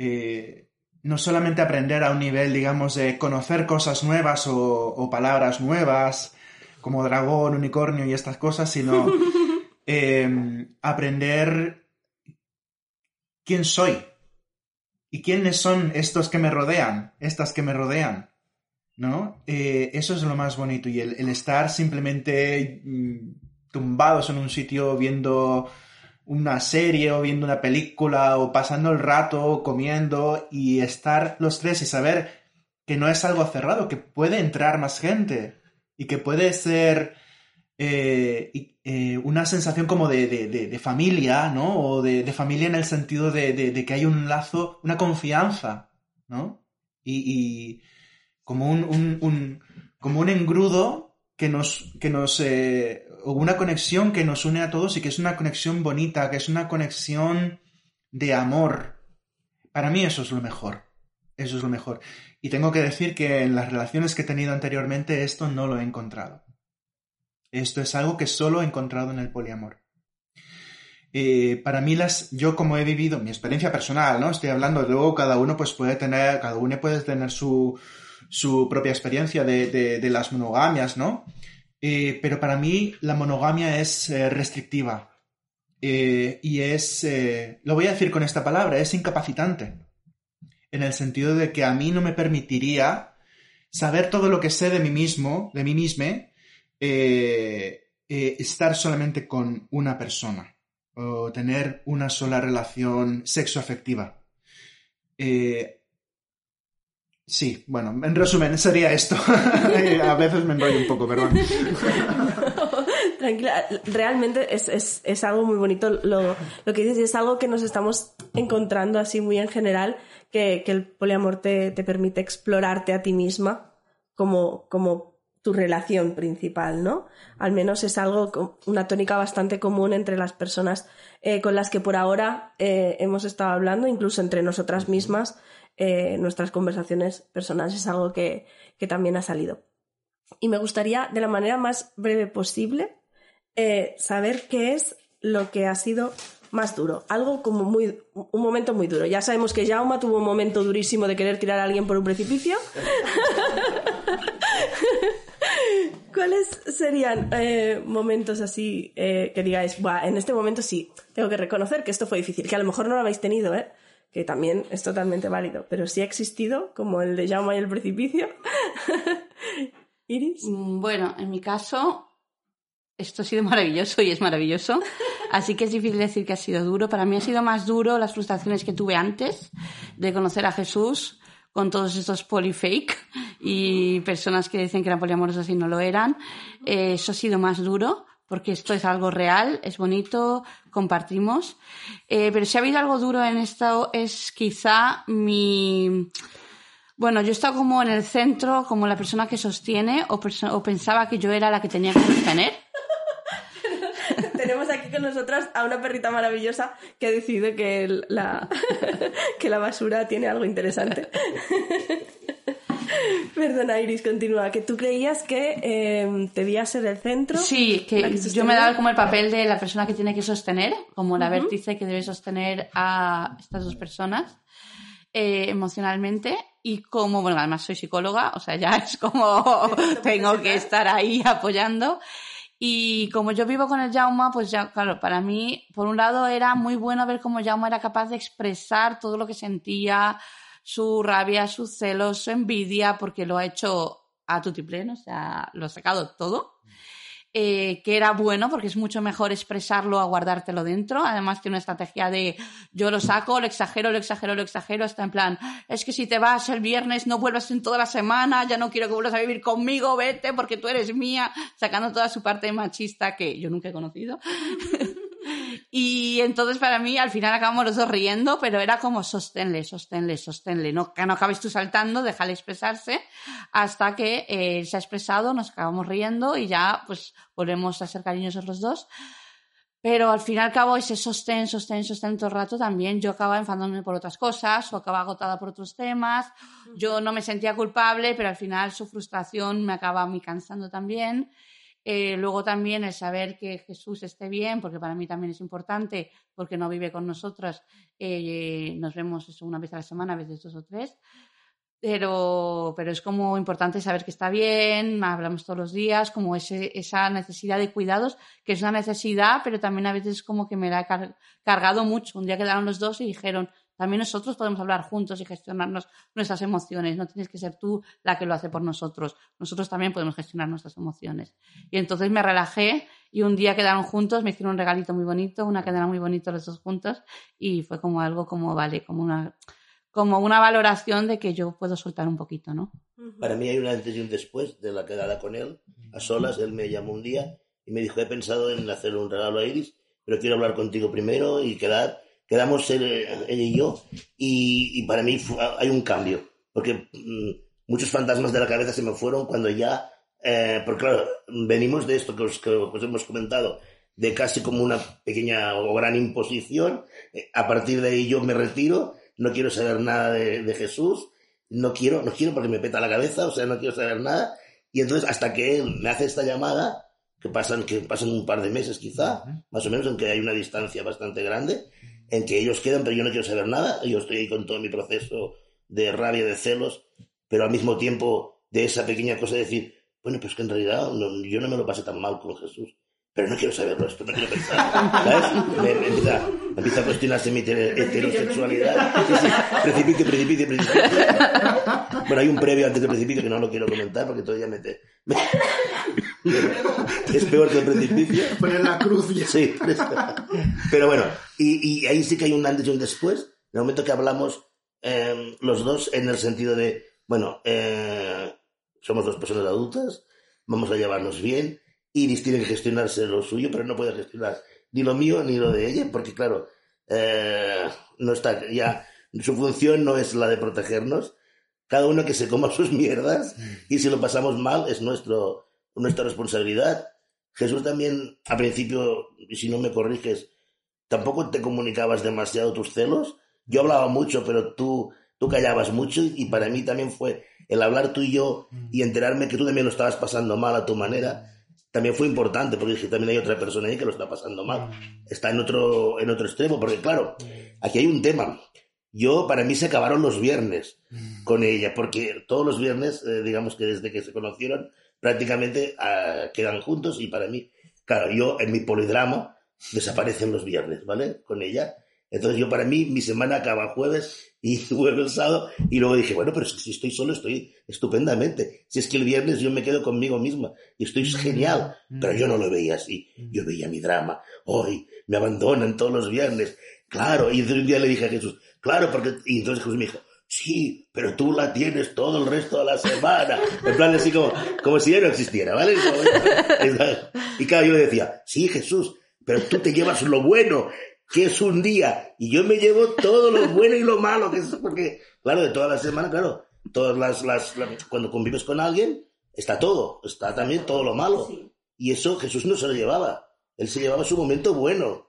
Eh, no solamente aprender a un nivel, digamos, de conocer cosas nuevas o, o palabras nuevas, como dragón, unicornio y estas cosas, sino eh, aprender quién soy y quiénes son estos que me rodean, estas que me rodean. ¿No? Eh, eso es lo más bonito y el, estar simplemente mm, tumbados en un sitio viendo una serie o viendo una película o pasando el rato comiendo y estar los tres y saber que no es algo cerrado, que puede entrar más gente y que puede ser eh, eh, una sensación como de, de- de- familia, ¿no? O de, familia en el sentido de, que hay un lazo, una confianza, ¿no? Y como un, un- un- como un engrudo que nos, que nos, eh, una conexión que nos une a todos y que es una conexión bonita, que es una conexión de amor. Para mí eso es lo mejor. Eso es lo mejor. Y tengo que decir que en las relaciones que he tenido anteriormente esto no lo he encontrado. Esto es algo que solo he encontrado en el poliamor. Eh, para mí las, yo como he vivido mi experiencia personal, ¿no? Estoy hablando, luego cada uno pues puede tener, cada uno puede tener su, su propia experiencia de, de- las monogamias, ¿no? Eh, pero para mí la monogamia es eh, restrictiva Eh, y es, lo voy a decir con esta palabra, es incapacitante, en el sentido de que a mí no me permitiría saber todo lo que sé de mí mismo, de mí mismo, estar solamente con una persona o tener una sola relación sexoafectiva. Eh, sí, bueno, en resumen, sería esto. a veces me enrollo un poco, perdón. Tranquila, realmente es, es- es algo muy bonito lo, lo que dices y es algo que nos estamos encontrando así muy en general, que, que el poliamor te, te permite explorarte a ti misma como, como tu relación principal, ¿no? Al menos es algo, una tónica bastante común entre las personas eh, con las que por ahora eh, hemos estado hablando, incluso entre nosotras mismas, eh, nuestras conversaciones personales es algo que, que también ha salido. Y me gustaría, de la manera más breve posible, eh, saber qué es lo que ha sido más duro. Algo como muy. un momento muy duro. Ya sabemos que Jauma tuvo un momento durísimo de querer tirar a alguien por un precipicio. ¿Cuáles serían eh, momentos así que digáis, en este momento sí, tengo que reconocer que esto fue difícil, que a lo mejor no lo habéis tenido, ¿eh? Que también es totalmente válido, pero sí ha existido, como el de Jauma y el precipicio. Iris. Mm, Bueno, en mi caso, esto ha sido maravilloso y es maravilloso. Así que es difícil decir que ha sido duro. Para mí ha sido más duro las frustraciones que tuve antes de conocer a Jesús con todos estos polifake y personas que dicen que eran poliamorosas y no lo eran. Eh, eso ha sido más duro porque esto es algo real, es bonito, compartimos. Eh, pero si ha habido algo duro en esto es quizá mi... Bueno, yo he estado como en el centro, como la persona que sostiene, o, pensaba que yo era la que tenía que sostener. Tenemos aquí con nosotras a una perrita maravillosa que ha decidido que la, que la basura tiene algo interesante. Perdona, Iris, continúa. Que tú creías que eh, debías ser el centro. Sí, que, que yo me daba como el papel de la persona que tiene que sostener, como la vértice que debe sostener a estas dos personas eh, emocionalmente. Y como, bueno, además soy psicóloga, o sea, ya es como tengo que estar ahí apoyando. Y como yo vivo con el Jauma, pues ya, claro, para mí, por un lado era muy bueno ver cómo Jauma era capaz de expresar todo lo que sentía, su rabia, sus celos, su envidia, porque lo ha hecho a tutiplén, o sea, lo ha sacado todo. Eh, que era bueno porque es mucho mejor expresarlo a guardártelo dentro. Además tiene una estrategia de yo lo saco, lo exagero, lo exagero, lo exagero. Está en plan, es que si te vas el viernes no vuelvas en toda la semana, ya no quiero que vuelvas a vivir conmigo, vete porque tú eres mía, sacando toda su parte machista que yo nunca he conocido. Y entonces para mí al final acabamos los dos riendo, pero era como sosténle, sosténle, sosténle. No, que no acabes tú saltando, déjale expresarse hasta que eh, se ha expresado, nos acabamos riendo y ya pues volvemos a ser cariñosos los dos. Pero al fin y al cabo ese sostén, sostén, sostén todo el rato también yo acababa enfadándome por otras cosas o acababa agotada por otros temas. Yo no me sentía culpable, pero al final su frustración me acaba a mí cansando también. Eh, luego también el saber que Jesús esté bien, porque para mí también es importante, porque no vive con nosotros. Eh, nos vemos una vez a la semana, a veces dos o tres. Pero, pero es como importante saber que está bien, hablamos todos los días, como ese, esa necesidad de cuidados, que es una necesidad, pero también a veces como que me la ha cargado mucho. Un día quedaron los dos y dijeron, también nosotros podemos hablar juntos y gestionarnos nuestras emociones. No tienes que ser tú la que lo hace por nosotros. Nosotros también podemos gestionar nuestras emociones. Y entonces me relajé y un día quedaron juntos, me hicieron un regalito muy bonito, una cadena muy bonita los dos juntos y fue como algo como, vale, como una, como una valoración de que yo puedo soltar un poquito, ¿no? Para mí hay un antes y un después de la quedada con él, a solas. Él me llamó un día y me dijo, he pensado en hacerle un regalo a Iris, pero quiero hablar contigo primero y quedar quedamos él, y yo, y, para mí hay un cambio, porque mm, muchos fantasmas de la cabeza se me fueron cuando ya, eh, porque claro, venimos de esto que os, hemos comentado, de casi como una pequeña o gran imposición, eh, a partir de ahí yo me retiro, no quiero saber nada de, Jesús, no quiero, no quiero porque me peta la cabeza, o sea, no quiero saber nada, y entonces hasta que él me hace esta llamada, que pasan, que pasan un par de meses quizá, más o menos, en que hay una distancia bastante grande, en que ellos quedan, pero yo no quiero saber nada. Yo estoy ahí con todo mi proceso de rabia, de celos, pero al mismo tiempo de esa pequeña cosa de decir, bueno, pues que en realidad yo no me lo pasé tan mal con Jesús, pero no quiero saberlo esto, no quiero pensar. ¿Sabes? Me, empieza, empieza, a cuestionarse mi heterosexualidad. Precipicio, precipicio, precipicio. Bueno, hay un previo antes del precipicio que no lo quiero comentar porque todavía me, me, es peor que el precipicio. Poner la cruz. Sí. Pero bueno, y, ahí sí que hay un antes y un después. En el momento que hablamos em, los dos en el sentido de, bueno, eh, somos dos personas adultas, vamos a llevarnos bien. Iris tiene que gestionarse lo suyo, pero no puede gestionar ni lo mío ni lo de ella, porque claro, eh, no está ya, su función no es la de protegernos. Cada uno que se coma sus mierdas y si lo pasamos mal es nuestro, nuestra responsabilidad. Jesús también, a principio, si no me corriges, tampoco te comunicabas demasiado tus celos. Yo hablaba mucho, pero tú, tú callabas mucho y para mí también fue el hablar tú y yo y enterarme que tú también lo estabas pasando mal a tu manera. También fue importante porque dije, también hay otra persona ahí que lo está pasando mal. Está en otro, en otro extremo, porque claro, aquí hay un tema. Yo, para mí se acabaron los viernes con ella, porque todos los viernes, eh, digamos que desde que se conocieron, prácticamente uh, quedan juntos y para mí, claro, yo en mi polidrama desaparecen los viernes, ¿vale? Con ella. Entonces yo para mí mi semana acaba jueves y vuelve el sábado y luego dije, bueno, pero si estoy solo estoy estupendamente. Si es que el viernes yo me quedo conmigo misma y estoy genial, pero yo no lo veía así. Yo veía mi drama. Hoy me abandonan todos los viernes. Claro, y un día le dije a Jesús, claro, porque... Y entonces Jesús me dijo, sí, pero tú la tienes todo el resto de la semana. En plan, así como, como si ya no existiera, ¿vale? Y claro, yo le decía, sí, Jesús, pero tú te llevas lo bueno, que es un día, y yo me llevo todo lo bueno y lo malo, que es porque, claro, de toda la semana, claro, todas las, las, cuando convives con alguien, está todo, está también todo lo malo. Y eso Jesús no se lo llevaba. Él se llevaba su momento bueno.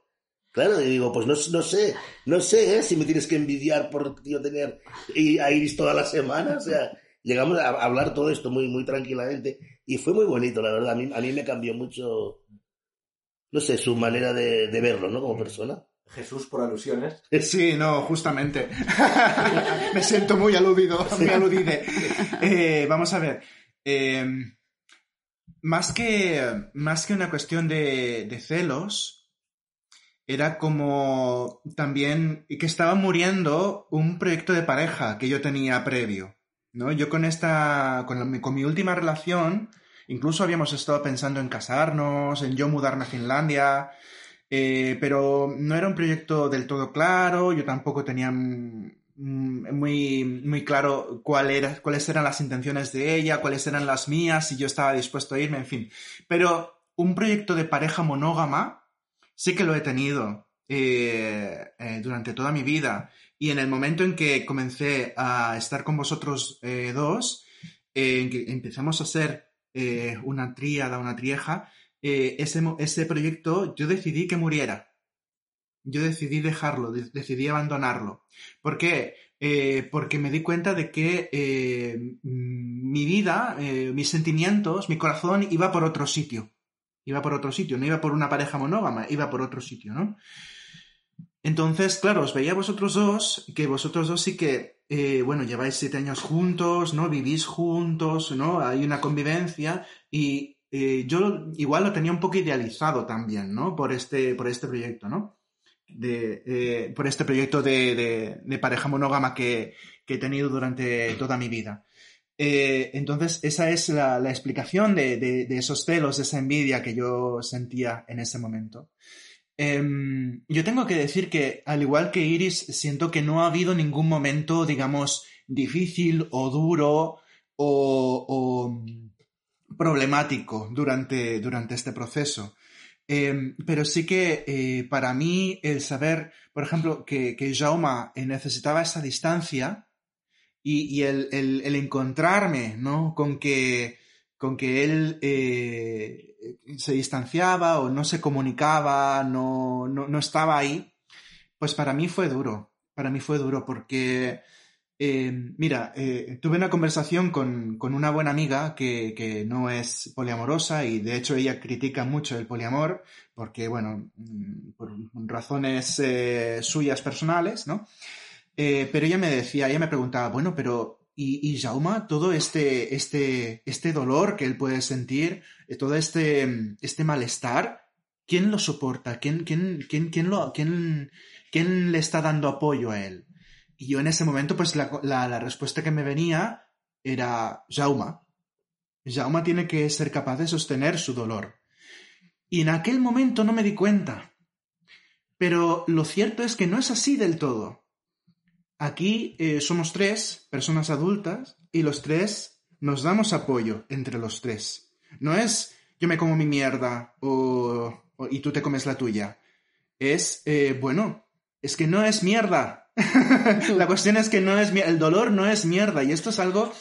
Claro, y digo, pues no, no sé, no sé ¿eh? si me tienes que envidiar por yo tener a Iris toda la semana. O sea, llegamos a hablar todo esto muy, muy tranquilamente y fue muy bonito, la verdad. A mí, a mí me cambió mucho, no sé, su manera de, de verlo, ¿no? Como persona. Jesús por alusiones. Sí, no, justamente. me siento muy aludido, muy aludide. Eh, vamos a ver. Eh, más que, más que una cuestión de, de celos, era como también que estaba muriendo un proyecto de pareja que yo tenía previo. ¿no? Yo con esta, con, mi última relación, incluso habíamos estado pensando en casarnos, en yo mudarme a Finlandia, eh, pero no era un proyecto del todo claro, yo tampoco tenía muy, muy claro cuáles eran las intenciones de ella, cuáles eran las mías, si yo estaba dispuesto a irme, en fin. Pero un proyecto de pareja monógama sí que lo he tenido eh, eh, durante toda mi vida. Y en el momento en que comencé a estar con vosotros eh, dos, en que empezamos a ser una tríada, una trieja, ese, proyecto yo decidí que muriera. Yo decidí dejarlo, de- decidí abandonarlo. ¿Por qué? Porque me di cuenta de que mi vida, mis sentimientos, mi corazón iba por otro sitio. Iba por otro sitio, no iba por una pareja monógama, iba por otro sitio, ¿no? Entonces, claro, os veía vosotros dos, que vosotros dos sí que, eh, bueno, lleváis siete años juntos, ¿no? Vivís juntos, ¿no? Hay una convivencia y eh, yo igual lo tenía un poco idealizado también, ¿no? Por este, por este proyecto, ¿no? De, eh, por este proyecto de, pareja monógama que he tenido durante toda mi vida. Eh, entonces, esa es la, explicación de, esos celos, de esa envidia que yo sentía en ese momento. Em, yo tengo que decir que, al igual que Iris, siento que no ha habido ningún momento, digamos, difícil o duro o, mm, problemático durante, durante este proceso. Em, pero sí que eh, para mí el saber, por ejemplo, que, que necesitaba esa distancia y, el, el- encontrarme, ¿no? Con que, con que él eh, se distanciaba o no se comunicaba, no, no, no estaba ahí, pues para mí fue duro. Para mí fue duro porque, eh, mira, eh, tuve una conversación con, con una buena amiga que, que no es poliamorosa y de hecho ella critica mucho el poliamor porque, bueno, mm, por razones suyas personales, ¿no? Eh, pero ella me decía, ella me preguntaba, bueno, pero ¿y, Jaume, todo este, este, este dolor que él puede sentir, eh, todo este, este malestar, ¿quién lo soporta? ¿Quién, quién, quién, quién, lo, quién, quién le está dando apoyo a él? Y yo en ese momento, pues la, la, la respuesta que me venía era Jaume. Jaume tiene que ser capaz de sostener su dolor. Y en aquel momento no me di cuenta. Pero lo cierto es que no es así del todo. Aquí eh, somos tres personas adultas y los tres nos damos apoyo entre los tres. No es yo me como mi mierda o, y tú te comes la tuya. Es, eh, bueno, es que no es mierda. la cuestión es que no es el dolor no es mierda y esto es algo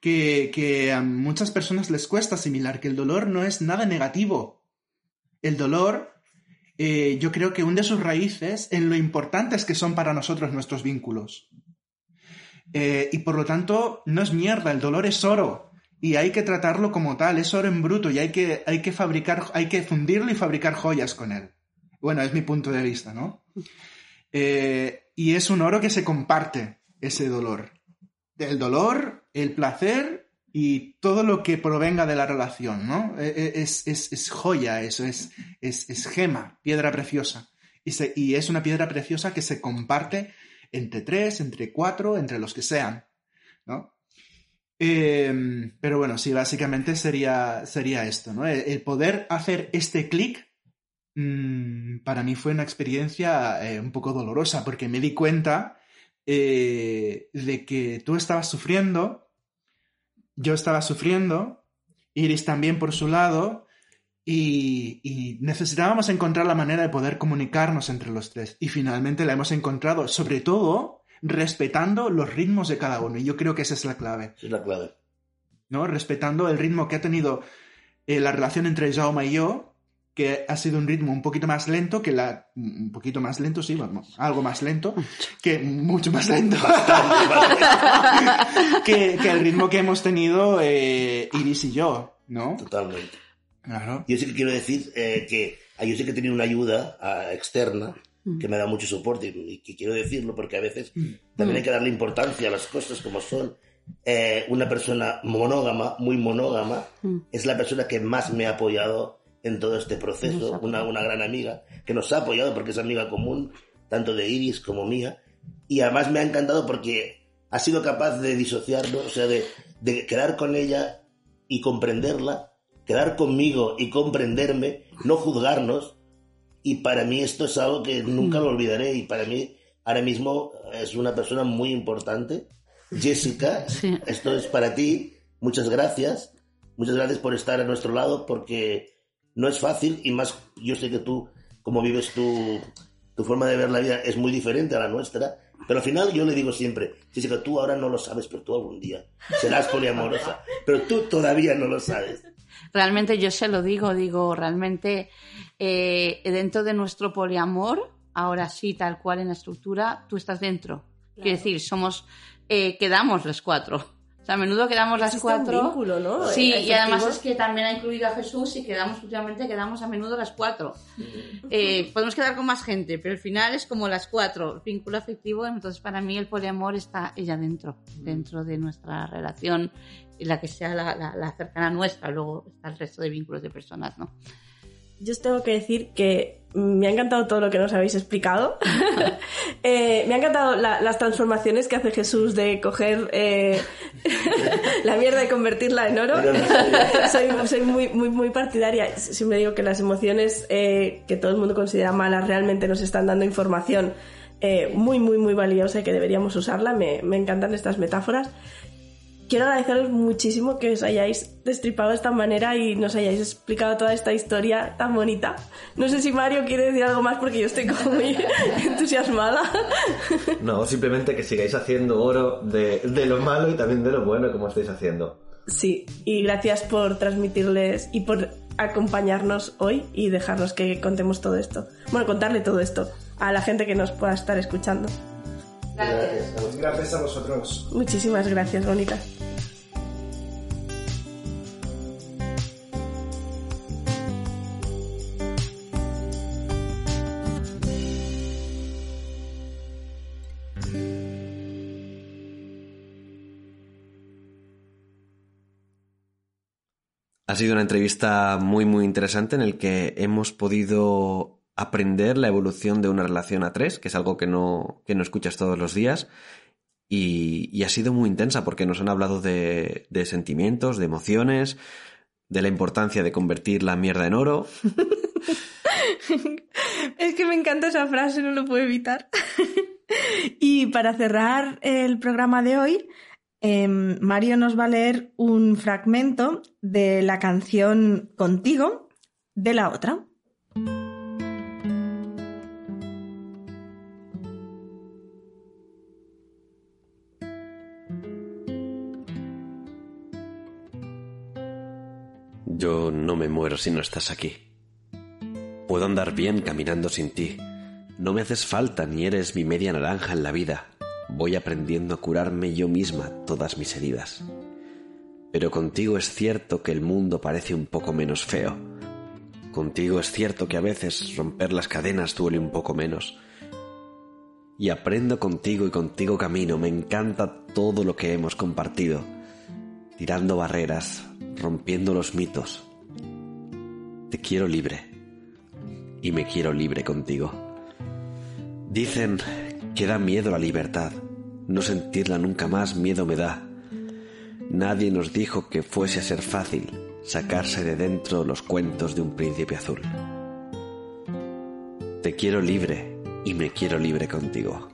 que, que a muchas personas les cuesta asimilar, que el dolor no es nada negativo. El dolor eh, yo creo que hunde sus raíces en lo importantes que son para nosotros nuestros vínculos. Eh, y por lo tanto, no es mierda, el dolor es oro. Y hay que tratarlo como tal, es oro en bruto y hay que, hay que fabricar, hay que fundirlo y fabricar joyas con él. Bueno, es mi punto de vista, ¿no? Eh, y es un oro que se comparte, ese dolor. El dolor, el placer y todo lo que provenga de la relación, ¿no? Eh, eh, Es, es- es joya eso, es, es, gema, piedra preciosa. Y, se- y es una piedra preciosa que se comparte entre tres, entre cuatro, entre los que sean, ¿no? Eh, pero bueno, sí, básicamente sería, sería esto, ¿no? El, el poder hacer este clic mm, para mí fue una experiencia eh, un poco dolorosa porque me di cuenta eh, de que tú estabas sufriendo, yo estaba sufriendo, Iris también por su lado, y, y necesitábamos encontrar la manera de poder comunicarnos entre los tres. Y finalmente la hemos encontrado, sobre todo respetando los ritmos de cada uno. Y yo creo que esa es la clave. Es la clave. ¿no? Respetando el ritmo que ha tenido eh, la relación entre Jaume y yo, que ha sido un ritmo un poquito más lento que la... Un poquito más lento, sí, bueno, algo más lento, que mucho más lento. que, que el ritmo que hemos tenido eh, Iris y yo, ¿no? Totalmente. Claro. Yo sí que quiero decir eh, que ah, yo sí que he tenido una ayuda ah, externa que me ha dado mucho soporte y, y que quiero decirlo porque a veces también hay que darle importancia a las cosas como son eh, una persona monógama, muy monógama, es la persona que más me ha apoyado en todo este proceso, una, una gran amiga, que nos ha apoyado porque es amiga común, tanto de Iris como mía, y además me ha encantado porque ha sido capaz de disociarnos, o sea, de, de quedar con ella y comprenderla, quedar conmigo y comprenderme, no juzgarnos, y para mí esto es algo que nunca lo olvidaré, y para mí ahora mismo es una persona muy importante. Jessica, Sí. esto es para ti, muchas gracias, muchas gracias por estar a nuestro lado, porque no es fácil, y más, yo sé que tú, como vives tu, tu forma de ver la vida, es muy diferente a la nuestra, pero al final yo le digo siempre, Jessica, tú ahora no lo sabes, pero tú algún día serás poliamorosa, pero tú todavía no lo sabes. Realmente yo se lo digo, digo, realmente eh, dentro de nuestro poliamor, ahora sí, tal cual en la estructura, tú estás dentro. Quiero decir, somos, eh, quedamos las cuatro. Sea, a menudo quedamos las un cuatro. vínculo, ¿no? Sí, Eh, y además es que también ha incluido a Jesús y quedamos, últimamente quedamos a menudo las cuatro. Eh, podemos quedar con más gente, pero al final es como las cuatro, vínculo afectivo. Entonces, para mí, el poliamor está ella dentro, dentro de nuestra relación, y la que sea la, la- la cercana nuestra. Luego está el resto de vínculos de personas, ¿no? Yo os tengo que decir que me ha encantado todo lo que nos habéis explicado. Eh, me ha encantado la- las transformaciones que hace Jesús de coger eh, la mierda y convertirla en oro. soy soy muy, muy, muy partidaria. Siempre digo que las emociones eh, que todo el mundo considera malas realmente nos están dando información eh, muy, muy, muy valiosa y que deberíamos usarla. Me, me encantan estas metáforas. Quiero agradeceros muchísimo que os hayáis destripado de esta manera y nos hayáis explicado toda esta historia tan bonita. No sé si Mario quiere decir algo más porque yo estoy como muy entusiasmada. No, simplemente que sigáis haciendo oro de, de lo malo y también de lo bueno como estáis haciendo. Sí, y gracias por transmitirles y por acompañarnos hoy y dejarnos que contemos todo esto. Bueno, contarle todo esto a la gente que nos pueda estar escuchando. Gracias a vosotros. Muchísimas gracias, Mónica. Ha sido una entrevista muy muy interesante en el que hemos podido aprender la evolución de una relación a tres, que es algo que no, que no escuchas todos los días. Y, ha sido muy intensa porque nos han hablado de, de sentimientos, de emociones, de la importancia de convertir la mierda en oro. Es que me encanta esa frase, no lo puedo evitar. y para cerrar el programa de hoy, em, Mario nos va a leer un fragmento de la canción Contigo de la otra. No me muero si no estás aquí. Puedo andar bien caminando sin ti. No me haces falta ni eres mi media naranja en la vida. Voy aprendiendo a curarme yo misma todas mis heridas. Pero contigo es cierto que el mundo parece un poco menos feo. Contigo es cierto que a veces romper las cadenas duele un poco menos. Y aprendo contigo y contigo camino. Me encanta todo lo que hemos compartido. Tirando barreras, rompiendo los mitos. Te quiero libre. Y me quiero libre contigo. Dicen que da miedo la libertad. No sentirla nunca más miedo me da. Nadie nos dijo que fuese a ser fácil sacarse de dentro los cuentos de un príncipe azul. Te quiero libre y me quiero libre contigo.